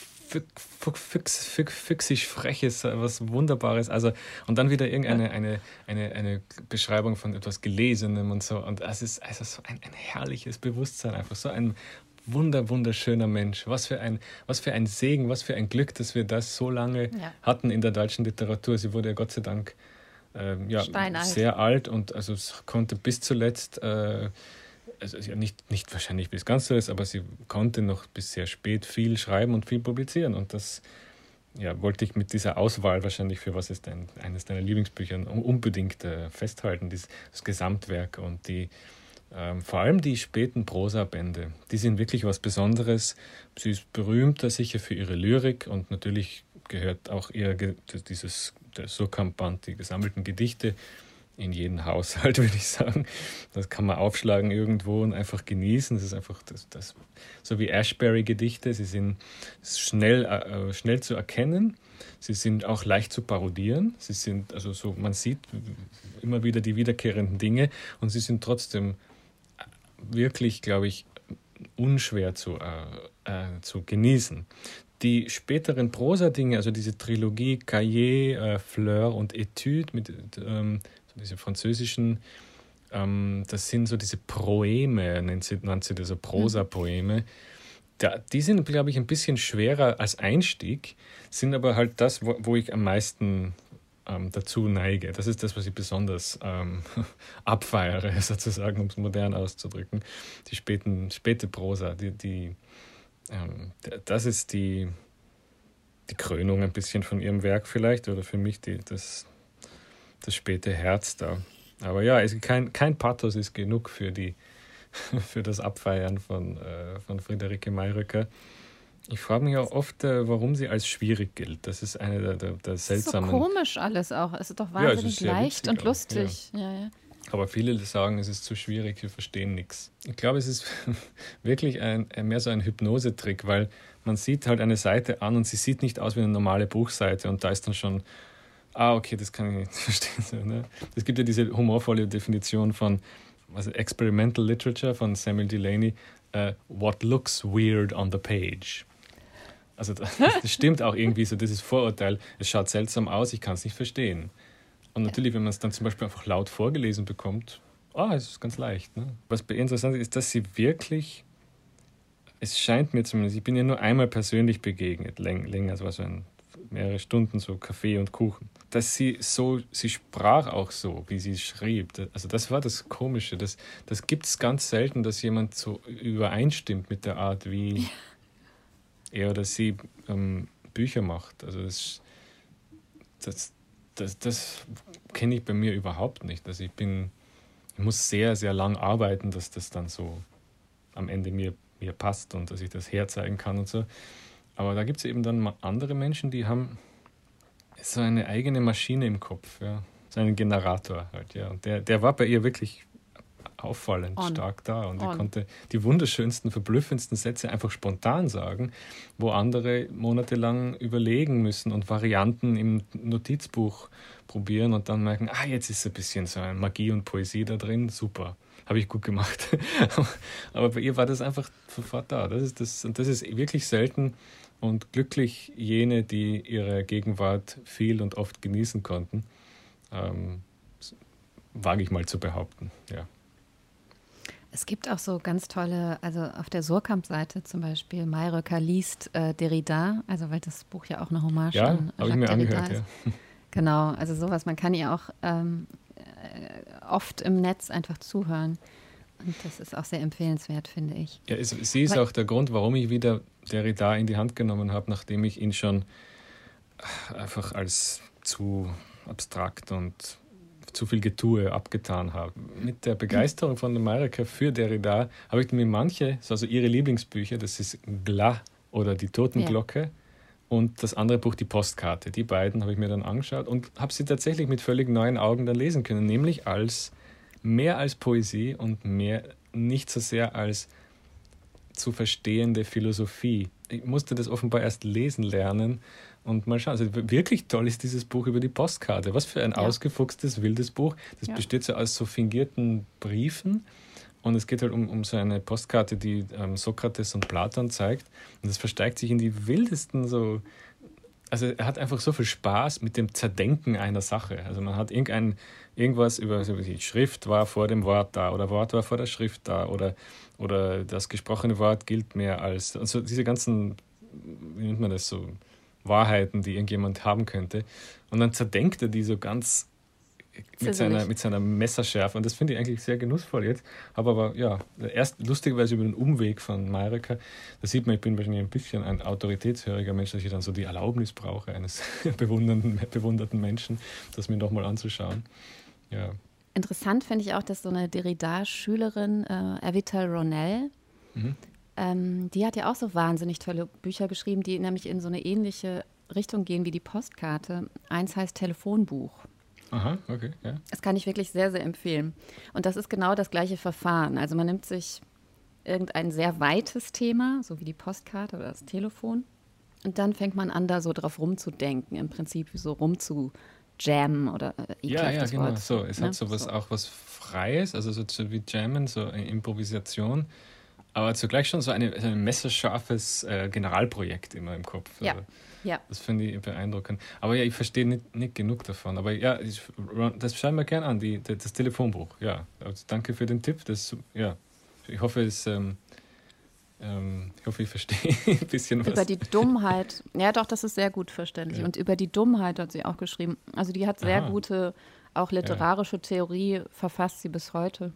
Speaker 3: füchsig Freches, was Wunderbares. Also, und dann wieder irgendeine eine, eine, eine Beschreibung von etwas Gelesenem und so. Und es ist also so ein, ein herrliches Bewusstsein, einfach so ein wunder, wunderschöner Mensch. Was für, ein, was für ein Segen, was für ein Glück, dass wir das so lange ja. hatten in der deutschen Literatur. Sie wurde ja Gott sei Dank ähm, ja, sehr alt und also konnte bis zuletzt, äh, also ja, nicht, nicht wahrscheinlich bis ganz zuletzt, aber sie konnte noch bis sehr spät viel schreiben und viel publizieren. Und das, ja, wollte ich mit dieser Auswahl wahrscheinlich für was ist dein, eines deiner Lieblingsbücher unbedingt äh, festhalten, das, das, Gesamtwerk und die ähm, vor allem die späten Prosabände, die sind wirklich was Besonderes. Sie ist berühmter sicher für ihre Lyrik und natürlich gehört auch ihr dieses der Surkamp-Band, die gesammelten Gedichte in jeden Haushalt, würde ich sagen. Das kann man aufschlagen irgendwo und einfach genießen. Das ist einfach das, das so wie Ashbury-Gedichte. Sie sind schnell, äh, schnell zu erkennen. Sie sind auch leicht zu parodieren. Sie sind, also so, man sieht immer wieder die wiederkehrenden Dinge und sie sind trotzdem wirklich, glaube ich, unschwer zu, äh, äh, zu genießen. Die späteren Prosa-Dinge, also diese Trilogie Cahiers, äh, Fleur und Etude mit ähm, diese französischen, ähm, das sind so diese Proeme, nennt sie, nennt sie das so Prosa-Poeme. Da, die sind, glaube ich, ein bisschen schwerer als Einstieg, sind aber halt das, wo, wo ich am meisten ähm, dazu neige. Das ist das, was ich besonders ähm, abfeiere, sozusagen, um es modern auszudrücken. Die späten, späte Prosa, die, die, ähm, das ist die, die Krönung ein bisschen von ihrem Werk vielleicht, oder für mich die, das, das späte Herz da. Aber ja, es, kein, kein Pathos ist genug für, die, für das Abfeiern von, äh, von Friederike Mayröcker. Ich frage mich auch oft, äh, warum sie als schwierig gilt. Das ist eine der, der, der seltsamen.
Speaker 2: So komisch alles auch. Es ist doch wahnsinnig ja, ist leicht und lustig. Ja. Ja,
Speaker 3: Aber viele sagen, es ist zu schwierig, wir verstehen nichts. Ich glaube, es ist wirklich ein, mehr so ein Hypnosetrick, weil man sieht halt eine Seite an und sie sieht nicht aus wie eine normale Buchseite und da ist dann schon ah, okay, das kann ich nicht verstehen. Ne? Es gibt ja diese humorvolle Definition von also Experimental Literature von Samuel Delaney, uh, what looks weird on the page. Also das, das stimmt auch irgendwie so, dieses Vorurteil, es schaut seltsam aus, ich kann es nicht verstehen. Und natürlich, wenn man es dann zum Beispiel einfach laut vorgelesen bekommt, ah, oh, es ist ganz leicht. Ne? Was ihr interessant ist, dass sie wirklich, es scheint mir zumindest, ich bin ja nur einmal persönlich begegnet, länger, war so ein, mehrere Stunden so Kaffee und Kuchen dass sie so, sie sprach auch so, wie sie schrieb. Also das war das Komische. Das, das gibt es ganz selten, dass jemand so übereinstimmt mit der Art, wie ja. Er oder sie ähm, Bücher macht. Also das, das, das, das kenne ich bei mir überhaupt nicht. Also ich bin, ich muss sehr, sehr lang arbeiten, dass das dann so am Ende mir, mir passt und dass ich das herzeigen kann und so. Aber da gibt es eben dann andere Menschen, die haben so eine eigene Maschine im Kopf, ja. So einen Generator halt, ja. Und der, der war bei ihr wirklich auffallend On. stark da und er konnte die wunderschönsten, verblüffendsten Sätze einfach spontan sagen, wo andere monatelang überlegen müssen und Varianten im Notizbuch probieren und dann merken, ah, jetzt ist ein bisschen so ein Magie und Poesie da drin, super, habe ich gut gemacht. Aber bei ihr war das einfach sofort da. Das ist das, und das ist wirklich selten, und glücklich jene, die ihre Gegenwart viel und oft genießen konnten, ähm, wage ich mal zu behaupten, ja.
Speaker 2: Es gibt auch so ganz tolle, also auf der Surkamp-Seite zum Beispiel, Mayröcker liest äh, Derrida, also weil das Buch ja auch eine Hommage
Speaker 3: ja, an Jacques ich mir Derrida angehört, ist. Ja.
Speaker 2: Genau, also sowas, man kann ihr auch ähm, äh, oft im Netz einfach zuhören. Und das ist auch sehr empfehlenswert, finde ich.
Speaker 3: Ja, es, sie ist Weil, auch der Grund, warum ich wieder Derrida in die Hand genommen habe, nachdem ich ihn schon einfach als zu abstrakt und zu viel Getue abgetan habe. Mit der Begeisterung von Amerika für Derrida habe ich mir manche, also ihre Lieblingsbücher, das ist Gla oder Die Totenglocke ja. und das andere Buch Die Postkarte. Die beiden habe ich mir dann angeschaut und habe sie tatsächlich mit völlig neuen Augen dann lesen können, nämlich als mehr als Poesie und mehr nicht so sehr als zu verstehende Philosophie. Ich musste das offenbar erst lesen lernen und mal schauen. Also wirklich toll ist dieses Buch über die Postkarte. Was für ein ja. ausgefuchstes, wildes Buch. Das ja. besteht so aus so fingierten Briefen. Und es geht halt um, um so eine Postkarte, die ähm, Sokrates und Platon zeigt. Und das versteigt sich in die wildesten so also er hat einfach so viel Spaß mit dem Zerdenken einer Sache. Also man hat irgendein, irgendwas über also die Schrift war vor dem Wort da oder Wort war vor der Schrift da oder, oder das gesprochene Wort gilt mehr als, also diese ganzen, wie nennt man das so, Wahrheiten, die irgendjemand haben könnte. Und dann zerdenkt er die so ganz mit seiner, mit seiner Messerschärfe. Und das finde ich eigentlich sehr genussvoll jetzt. Habe aber, ja, erst lustigerweise über den Umweg von Mayrika, da sieht man, ich bin wahrscheinlich ein bisschen ein autoritätshöriger Mensch, dass ich dann so die Erlaubnis brauche eines bewundernden, bewunderten Menschen, das mir nochmal anzuschauen. Ja.
Speaker 2: Interessant finde ich auch, dass so eine Derrida-Schülerin, äh, Evita Ronell, mhm. ähm, die hat ja auch so wahnsinnig tolle Bücher geschrieben, die nämlich in so eine ähnliche Richtung gehen wie die Postkarte. Eins heißt Telefonbuch.
Speaker 3: Aha, okay, ja.
Speaker 2: Das kann ich wirklich sehr, sehr empfehlen. Und das ist genau das gleiche Verfahren. Also man nimmt sich irgendein sehr weites Thema, so wie die Postkarte oder das Telefon, und dann fängt man an, da so drauf rumzudenken, im Prinzip so rumzujammen oder
Speaker 3: äh, Ja, ja, genau, Wort, so. Es ne? hat sowas so. auch was Freies, also so wie Jammen, so eine Improvisation, aber zugleich schon so, eine, so ein messerscharfes äh, Generalprojekt immer im Kopf.
Speaker 2: Ja. Also, ja.
Speaker 3: Das finde ich beeindruckend. Aber ja, ich verstehe nicht, nicht genug davon. Aber ja, ich, das schauen wir gerne an, die, das Telefonbuch. Ja, also danke für den Tipp. Das, ja, ich hoffe, es. Ähm, ähm, ich hoffe, ich verstehe ein bisschen was.
Speaker 2: Über die Dummheit. Ja, doch, das ist sehr gut verständlich. Ja. Und über die Dummheit hat sie auch geschrieben. Also, die hat sehr Aha. gute, auch literarische ja. Theorie, verfasst sie bis heute.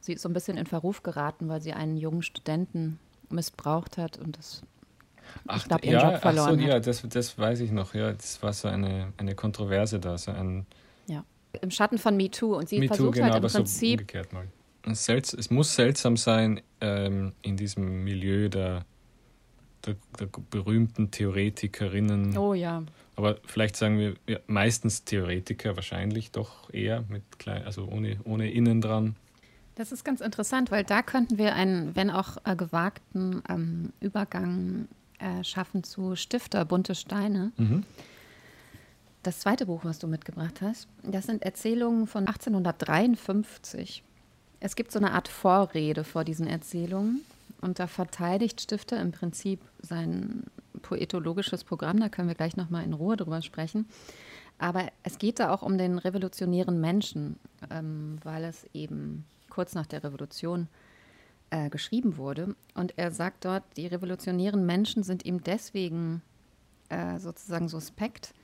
Speaker 2: Sie ist so ein bisschen in Verruf geraten, weil sie einen jungen Studenten missbraucht hat und das
Speaker 3: Ach, ich glaube, ihren ja, Job verloren ach so, Ja, das, das weiß ich noch. Ja, das war so eine, eine Kontroverse da. So ein
Speaker 2: ja, im Schatten von MeToo. Und sie Me versucht genau, halt im Prinzip...
Speaker 3: So Selts es muss seltsam sein ähm, in diesem Milieu der, der, der, berühmten Theoretikerinnen.
Speaker 2: Oh ja.
Speaker 3: Aber vielleicht sagen wir ja, meistens Theoretiker, wahrscheinlich doch eher mit klein, also ohne, ohne Innen dran.
Speaker 2: Das ist ganz interessant, weil da könnten wir einen, wenn auch äh, gewagten ähm, Übergang äh, schaffen zu Stifter Bunte Steine. Mhm. Das zweite Buch, was du mitgebracht hast, das sind Erzählungen von 1853. Es gibt so eine Art Vorrede vor diesen Erzählungen und da verteidigt Stifter im Prinzip sein poetologisches Programm. Da können wir gleich noch mal in Ruhe drüber sprechen. Aber es geht da auch um den revolutionären Menschen, ähm, weil es eben kurz nach der Revolution äh, geschrieben wurde. Und er sagt dort, die revolutionären Menschen sind ihm deswegen äh, sozusagen suspekt,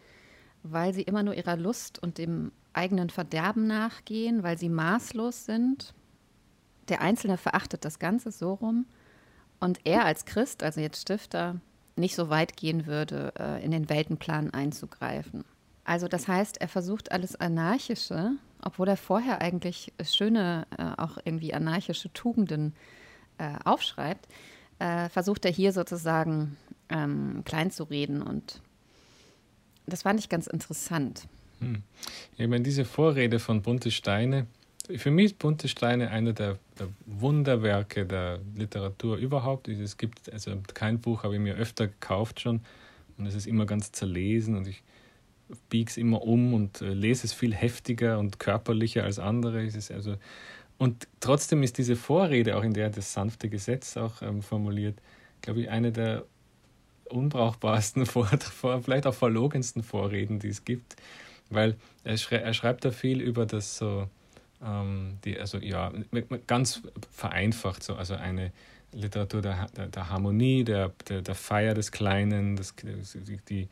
Speaker 2: weil sie immer nur ihrer Lust und dem eigenen Verderben nachgehen, weil sie maßlos sind. Der Einzelne verachtet das Ganze so rum. Und er als Christ, also jetzt Stifter, nicht so weit gehen würde, äh, in den Weltenplan einzugreifen. Also das heißt, er versucht alles Anarchische, obwohl er vorher eigentlich schöne, äh, auch irgendwie anarchische Tugenden äh, aufschreibt, äh, versucht er hier sozusagen ähm, klein zu reden. Und das fand ich ganz interessant.
Speaker 3: Hm. Ich meine, diese Vorrede von Bunte Steine, für mich ist Bunte Steine einer der, der, Wunderwerke der Literatur überhaupt. Es gibt, also kein Buch habe ich mir öfter gekauft schon und es ist immer ganz zerlesen und ich biege es immer um und äh, lese es viel heftiger und körperlicher als andere. Es ist also und trotzdem ist diese Vorrede, auch in der das sanfte Gesetz auch ähm, formuliert, glaube ich, eine der unbrauchbarsten, vor, vielleicht auch verlogensten Vorreden, die es gibt. Weil er, schrei er schreibt da viel über das so, ähm, die, also ja, ganz vereinfacht so, also eine Literatur der, der, der Harmonie, der, der, der Feier des Kleinen, das, die,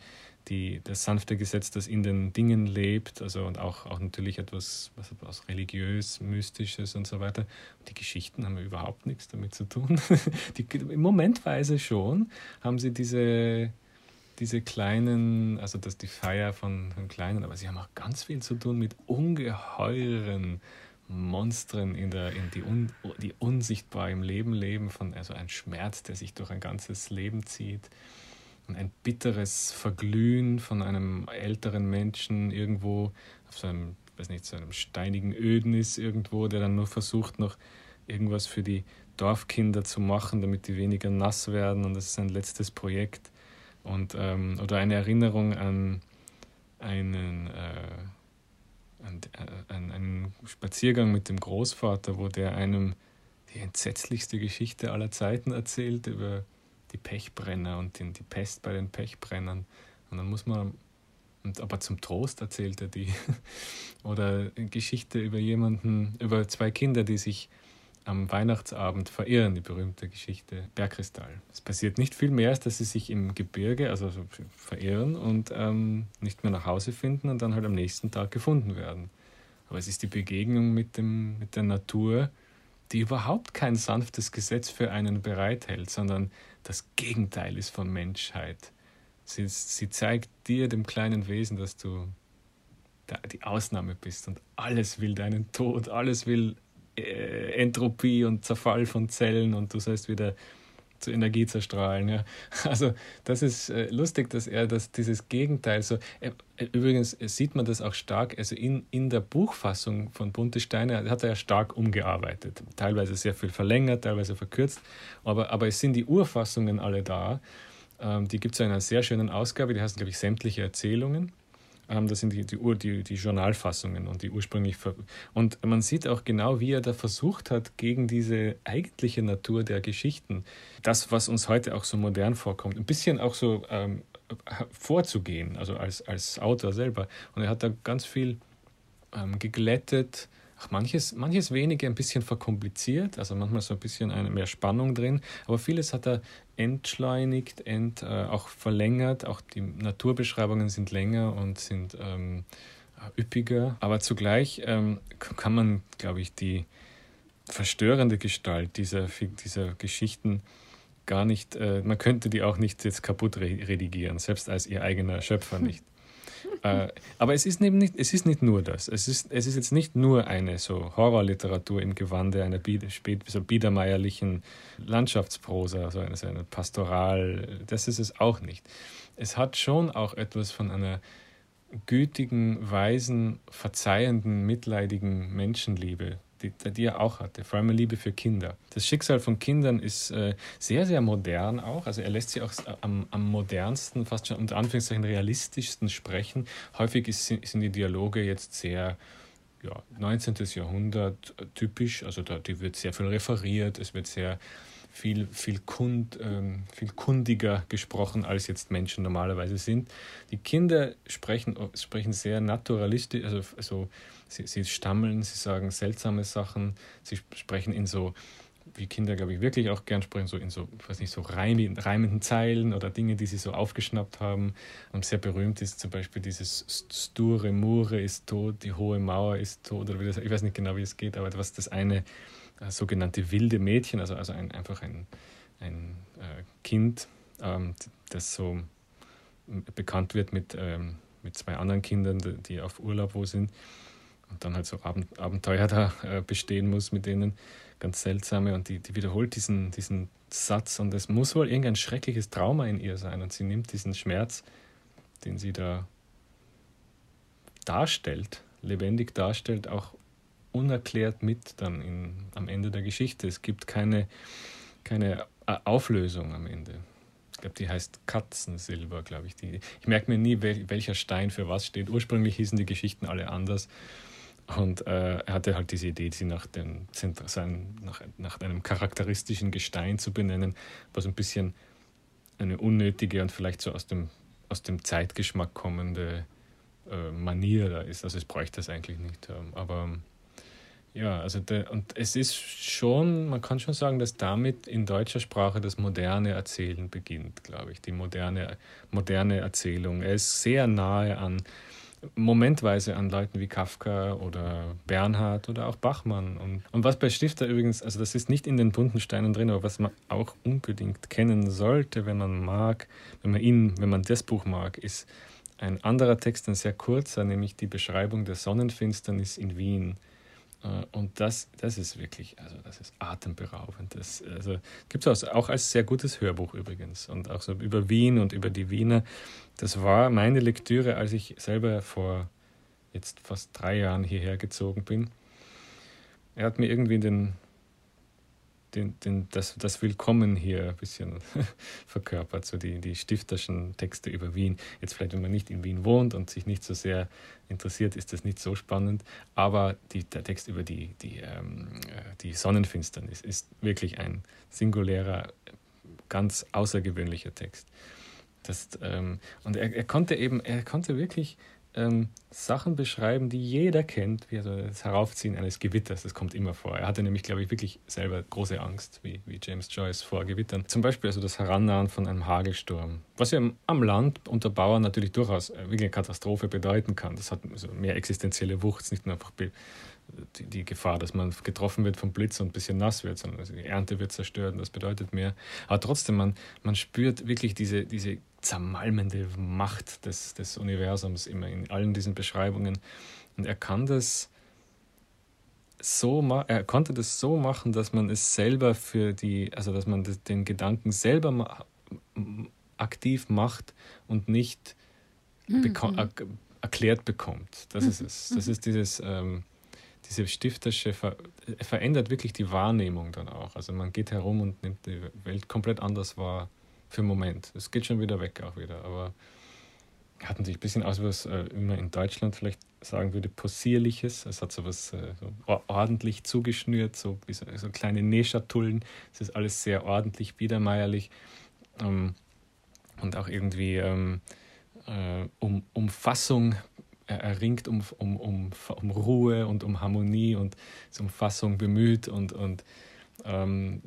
Speaker 3: die das sanfte Gesetz, das in den Dingen lebt, also und auch, auch natürlich etwas was, was religiös, mystisches und so weiter. Die Geschichten haben überhaupt nichts damit zu tun. die, Momentweise schon haben sie diese, diese kleinen, also das die Feier von, von Kleinen, aber sie haben auch ganz viel zu tun mit ungeheuren Monstern in der, in die, un, die unsichtbar im Leben leben, von also ein Schmerz, der sich durch ein ganzes Leben zieht ein bitteres Verglühen von einem älteren Menschen irgendwo auf so einem, weiß nicht, so einem steinigen Ödnis irgendwo, der dann nur versucht, noch irgendwas für die Dorfkinder zu machen, damit die weniger nass werden und das ist sein letztes Projekt. Und, ähm, oder eine Erinnerung an einen, äh, an, äh, an einen Spaziergang mit dem Großvater, wo der einem die entsetzlichste Geschichte aller Zeiten erzählt über die Pechbrenner und die, die Pest bei den Pechbrennern. Und dann muss man, und, aber zum Trost erzählt er die. Oder eine Geschichte über jemanden, über zwei Kinder, die sich am Weihnachtsabend verirren, die berühmte Geschichte Bergkristall. Es passiert nicht viel mehr, als dass sie sich im Gebirge, also verirren und ähm, nicht mehr nach Hause finden und dann halt am nächsten Tag gefunden werden. aber es ist die Begegnung mit, dem, mit der Natur, die überhaupt kein sanftes Gesetz für einen bereithält, sondern das Gegenteil ist von Menschheit. Sie, sie zeigt dir, dem kleinen Wesen, dass du die Ausnahme bist und alles will deinen Tod, alles will äh, Entropie und Zerfall von Zellen und du sollst wieder zur Energie zerstrahlen. Ja. Also das ist äh, lustig, dass er das, dieses Gegenteil so. Äh, übrigens sieht man das auch stark, also in, in der Buchfassung von Bunte Steine hat er ja stark umgearbeitet. Teilweise sehr viel verlängert, teilweise verkürzt, aber, aber es sind die Urfassungen alle da. Ähm, die gibt es in einer sehr schönen Ausgabe, die heißt, glaube ich, sämtliche Erzählungen. Ähm, das sind die, die, die, die Journalfassungen und die ursprünglich. Und man sieht auch genau, wie er da versucht hat, gegen diese eigentliche Natur der Geschichten, das, was uns heute auch so modern vorkommt, ein bisschen auch so ähm, vorzugehen, also als, als Autor selber. Und er hat da ganz viel ähm, geglättet, Ach, manches, manches wenige ein bisschen verkompliziert, also manchmal so ein bisschen eine mehr Spannung drin, aber vieles hat er entschleunigt, ent, äh, auch verlängert. Auch die Naturbeschreibungen sind länger und sind ähm, üppiger. Aber zugleich ähm, kann man, glaube ich, die verstörende Gestalt dieser, dieser Geschichten gar nicht, äh, man könnte die auch nicht jetzt kaputt redigieren, selbst als ihr eigener Schöpfer nicht äh, aber es ist eben nicht, es ist nicht nur das. Es ist, es ist jetzt nicht nur eine so Horrorliteratur im Gewande einer spät, so biedermeierlichen Landschaftsprosa, also eine, so eine Pastoral. Das ist es auch nicht. Es hat schon auch etwas von einer gütigen, weisen, verzeihenden, mitleidigen Menschenliebe, die, die er auch hatte, vor allem Liebe für Kinder. Das Schicksal von Kindern ist äh, sehr, sehr modern auch. Also er lässt sie auch am, am modernsten, fast schon unter Anführungszeichen realistischsten sprechen. Häufig ist, sind die Dialoge jetzt sehr ja, 19. Jahrhundert typisch, also da die wird sehr viel referiert, es wird sehr viel, viel, kund, ähm, viel kundiger gesprochen, als jetzt Menschen normalerweise sind. Die Kinder sprechen, sprechen sehr naturalistisch, also, also sie, sie stammeln, sie sagen seltsame Sachen, sie sprechen in so, wie Kinder, glaube ich, wirklich auch gern sprechen, so in so, weiß nicht, so reimenden Zeilen oder Dinge, die sie so aufgeschnappt haben. Und sehr berühmt ist zum Beispiel dieses Sture Mure ist tot, die hohe Mauer ist tot, oder wie das, ich weiß nicht genau, wie es geht, aber was das eine äh, sogenannte wilde Mädchen, also, also ein, einfach ein, ein äh, Kind, ähm, das so bekannt wird mit, ähm, mit zwei anderen Kindern, die auf Urlaub wo sind und dann halt so Abend, Abenteuer da äh, bestehen muss mit denen, ganz seltsame. Und die, die wiederholt diesen, diesen Satz und es muss wohl irgendein schreckliches Trauma in ihr sein. Und sie nimmt diesen Schmerz, den sie da darstellt, lebendig darstellt, auch unerklärt mit dann in, am Ende der Geschichte. Es gibt keine, keine Auflösung am Ende. Ich glaube, die heißt Katzensilber, glaube ich. Die, ich merke mir nie, wel, welcher Stein für was steht. Ursprünglich hießen die Geschichten alle anders. Und äh, er hatte halt diese Idee, sie nach, dem, nach, nach einem charakteristischen Gestein zu benennen, was ein bisschen eine unnötige und vielleicht so aus dem, aus dem Zeitgeschmack kommende äh, Manier da ist. Also es bräuchte das eigentlich nicht. Ähm, aber ja, also der, und es ist schon, man kann schon sagen, dass damit in deutscher Sprache das moderne Erzählen beginnt, glaube ich, die moderne, moderne Erzählung. Er ist sehr nahe an momentweise an Leuten wie Kafka oder Bernhard oder auch Bachmann. Und, und was bei Stifter übrigens, also das ist nicht in den bunten Steinen drin, aber was man auch unbedingt kennen sollte, wenn man mag, wenn man ihn, wenn man das Buch mag, ist ein anderer Text, ein sehr kurzer, nämlich die Beschreibung der Sonnenfinsternis in Wien. Äh, und das, das ist wirklich, also das ist atemberaubend. Das also, gibt es auch als sehr gutes Hörbuch übrigens. Und auch so über Wien und über die Wiener. Das war meine Lektüre, als ich selber vor jetzt fast drei Jahren hierher gezogen bin. Er hat mir irgendwie den den, den, das, das Willkommen hier ein bisschen verkörpert, so die, die stifterschen Texte über Wien. Jetzt vielleicht, wenn man nicht in Wien wohnt und sich nicht so sehr interessiert, ist das nicht so spannend, aber die, der Text über die, die, ähm, äh, die Sonnenfinsternis ist wirklich ein singulärer, ganz außergewöhnlicher Text. Das, ähm, und er, er konnte eben, er konnte wirklich ähm, Sachen beschreiben, die jeder kennt, wie also das Heraufziehen eines Gewitters. Das kommt immer vor. Er hatte nämlich, glaube ich, wirklich selber große Angst, wie, wie James Joyce vor Gewittern. Zum Beispiel also das Herannahen von einem Hagelsturm. Was ja am Land unter Bauern natürlich durchaus wirklich eine Katastrophe bedeuten kann. Das hat also mehr existenzielle Wucht, nicht nur einfach die, die, Gefahr, dass man getroffen wird vom Blitz und ein bisschen nass wird, sondern also die Ernte wird zerstört und das bedeutet mehr. Aber trotzdem, man, man spürt wirklich diese, diese zermalmende Macht des, des Universums immer in allen diesen Beschreibungen. Und er kann das so er konnte das so machen, dass man es selber für die, also dass man den Gedanken selber ma aktiv macht und nicht mhm. erklärt bekommt. Das mhm. ist es. Das mhm. ist dieses, ähm, diese stifterische, Ver verändert wirklich die Wahrnehmung dann auch. Also man geht herum und nimmt die Welt komplett anders wahr für einen Moment. Es geht schon wieder weg auch wieder, aber hatten sich ein bisschen aus, was äh, immer in Deutschland vielleicht sagen würde, possierliches. Es hat so was äh, so ordentlich zugeschnürt, so so, so kleine Nähschatullen. Es ist alles sehr ordentlich, biedermeierlich ähm, und auch irgendwie ähm, äh, um Umfassung er ringt um, um, um, um Ruhe und um Harmonie und ist um Fassung bemüht und, und ähm,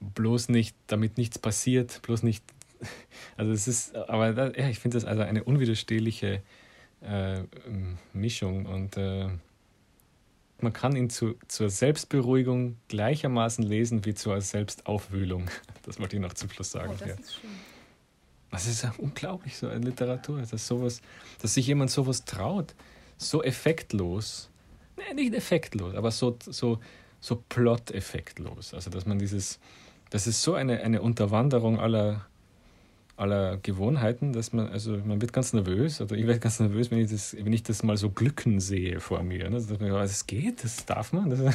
Speaker 3: bloß nicht, damit nichts passiert, bloß nicht also es ist, aber da, ja, ich finde das also eine unwiderstehliche äh, Mischung und äh, man kann ihn zu, zur Selbstberuhigung gleichermaßen lesen wie zur Selbstaufwühlung. Das wollte ich noch zum Schluss sagen. Oh, das ja. ist schön. Das ist ja unglaublich, so eine Literatur, dass, sowas, dass sich jemand sowas traut, so effektlos, nee, nicht effektlos, aber so, so, so plot-effektlos. Also, dass man dieses, das ist so eine, eine Unterwanderung aller, aller Gewohnheiten, dass man, also man wird ganz nervös, oder ich werde ganz nervös, wenn ich das, wenn ich das mal so glücken sehe vor mir. Ne? Also, es geht, das darf man, das,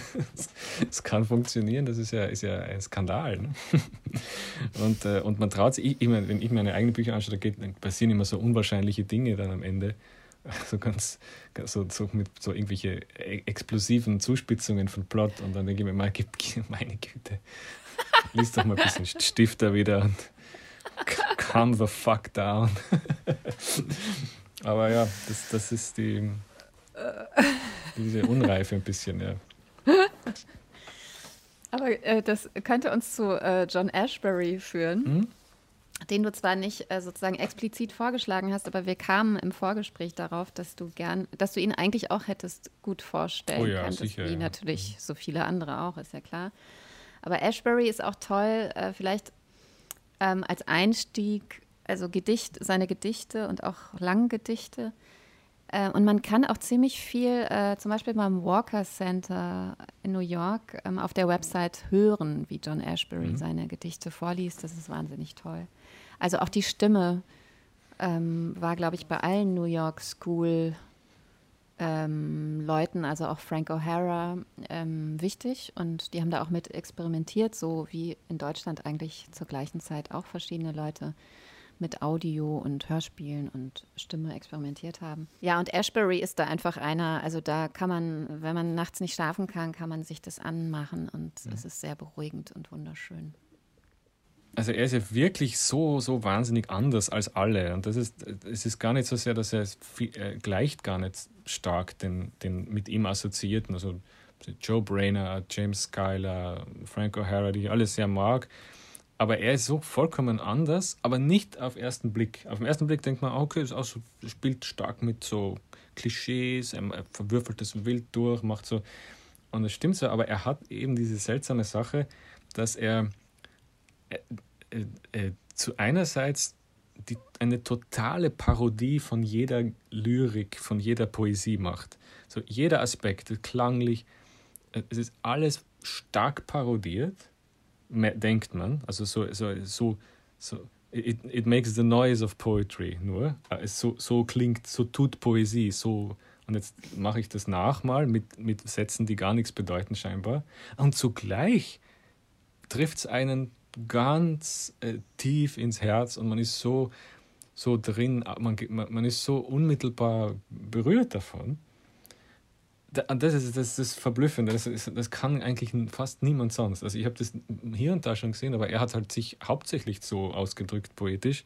Speaker 3: das, kann funktionieren, das ist ja, ist ja ein Skandal. Ne? Und, äh, und man traut sich, ich, ich meine, wenn ich meine eigenen Bücher anschaue, dann passieren immer so unwahrscheinliche Dinge dann am Ende. So ganz, so, so mit so irgendwelche e, explosiven Zuspitzungen von Plot und dann denke ich mir meine Güte, liest doch mal ein bisschen Stifter wieder und calm the fuck down. Aber ja, das, das ist die diese Unreife ein bisschen, ja.
Speaker 2: Aber äh, das könnte uns zu äh, John Ashbery führen, hm? den du zwar nicht äh, sozusagen explizit vorgeschlagen hast, aber wir kamen im Vorgespräch darauf, dass du gern, dass du ihn eigentlich auch hättest gut vorstellen oh ja, könntest, sicher, wie ja. natürlich so viele andere auch, ist ja klar. Aber Ashbery ist auch toll, äh, vielleicht ähm, als Einstieg, also Gedicht, seine Gedichte und auch Langgedichte. Äh, und man kann auch ziemlich viel, äh, zum Beispiel beim Walker Center in New York, ähm, auf der Website hören, wie John Ashbery mhm. seine Gedichte vorliest. Das ist wahnsinnig toll. Also auch die Stimme ähm, war, glaube ich, bei allen New York School ähm, Leuten, also auch Frank O'Hara, ähm, wichtig. Und die haben da auch mit experimentiert, so wie in Deutschland eigentlich zur gleichen Zeit auch verschiedene Leute mit Audio und Hörspielen und Stimme experimentiert haben. Ja, und Ashbury ist da einfach einer, also da kann man, wenn man nachts nicht schlafen kann, kann man sich das anmachen und ja. es ist sehr beruhigend und wunderschön
Speaker 3: also er ist ja wirklich so, so wahnsinnig anders als alle. Und das ist, es ist gar nicht so sehr, dass er, viel, er gleicht gar nicht stark den, den mit ihm assoziierten. Also Joe Brainer, James Schuyler, Frank O'Hara, die ich alle sehr mag. Aber er ist so vollkommen anders, aber nicht auf ersten Blick. Auf den ersten Blick denkt man, okay, ist so, spielt stark mit so Klischees, er verwürfelt das wild durch, macht so. Und das stimmt so, aber er hat eben diese seltsame Sache, dass er äh, äh, zu einerseits die, eine totale Parodie von jeder Lyrik, von jeder Poesie macht. So jeder Aspekt, klanglich, äh, es ist alles stark parodiert, denkt man. Also so, so, so, so it, it makes the noise of poetry nur. So, so klingt, so tut Poesie, so. Und jetzt mache ich das nach mal mit, mit Sätzen, die gar nichts bedeuten scheinbar. Und zugleich trifft es einen ganz äh, tief ins Herz und man ist so, so drin, man, man ist so unmittelbar berührt davon. Das ist das, ist Verblüffende, das, ist, das kann eigentlich fast niemand sonst. Also ich habe das hier und da schon gesehen, aber er hat halt sich hauptsächlich so ausgedrückt poetisch.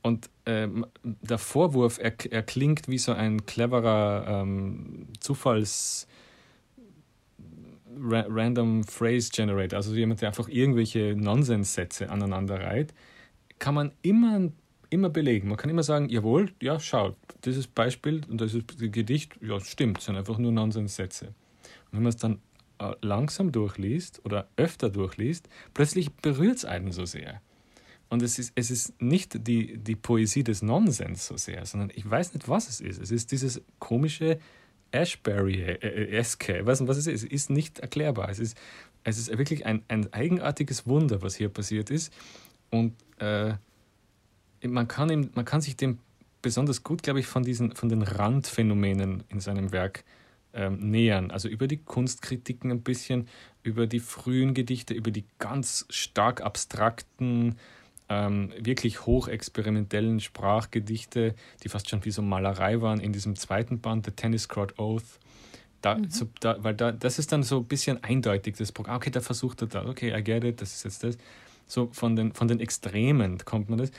Speaker 3: Und ähm, der Vorwurf, er, er klingt wie so ein cleverer ähm, Zufalls- Ra Random Phrase Generator, also jemand, der einfach irgendwelche Nonsenssätze aneinander reiht, kann man immer, immer belegen. Man kann immer sagen, jawohl, ja, schau, dieses Beispiel und das Gedicht, ja, stimmt, sind einfach nur Nonsenssätze. Und wenn man es dann äh, langsam durchliest oder öfter durchliest, plötzlich berührt es einen so sehr. Und es ist, es ist nicht die, die Poesie des Nonsens so sehr, sondern ich weiß nicht, was es ist. Es ist dieses komische Ashbury-eske. Ich weiß nicht, was es ist. Es ist nicht erklärbar. Es ist, es ist wirklich ein, ein eigenartiges Wunder, was hier passiert ist. Und äh, man, kann ihm, man kann sich dem besonders gut, glaube ich, von, diesen, von den Randphänomenen in seinem Werk ähm, nähern. Also über die Kunstkritiken ein bisschen, über die frühen Gedichte, über die ganz stark abstrakten, ähm, wirklich hochexperimentellen Sprachgedichte, die fast schon wie so Malerei waren, in diesem zweiten Band, The Tennis Court Oath. Da, mhm. so, da, weil da, das ist dann so ein bisschen eindeutig, das Programm. Okay, da versucht er da, okay, I get it, das ist jetzt das. So von den, von den Extremen kommt man das.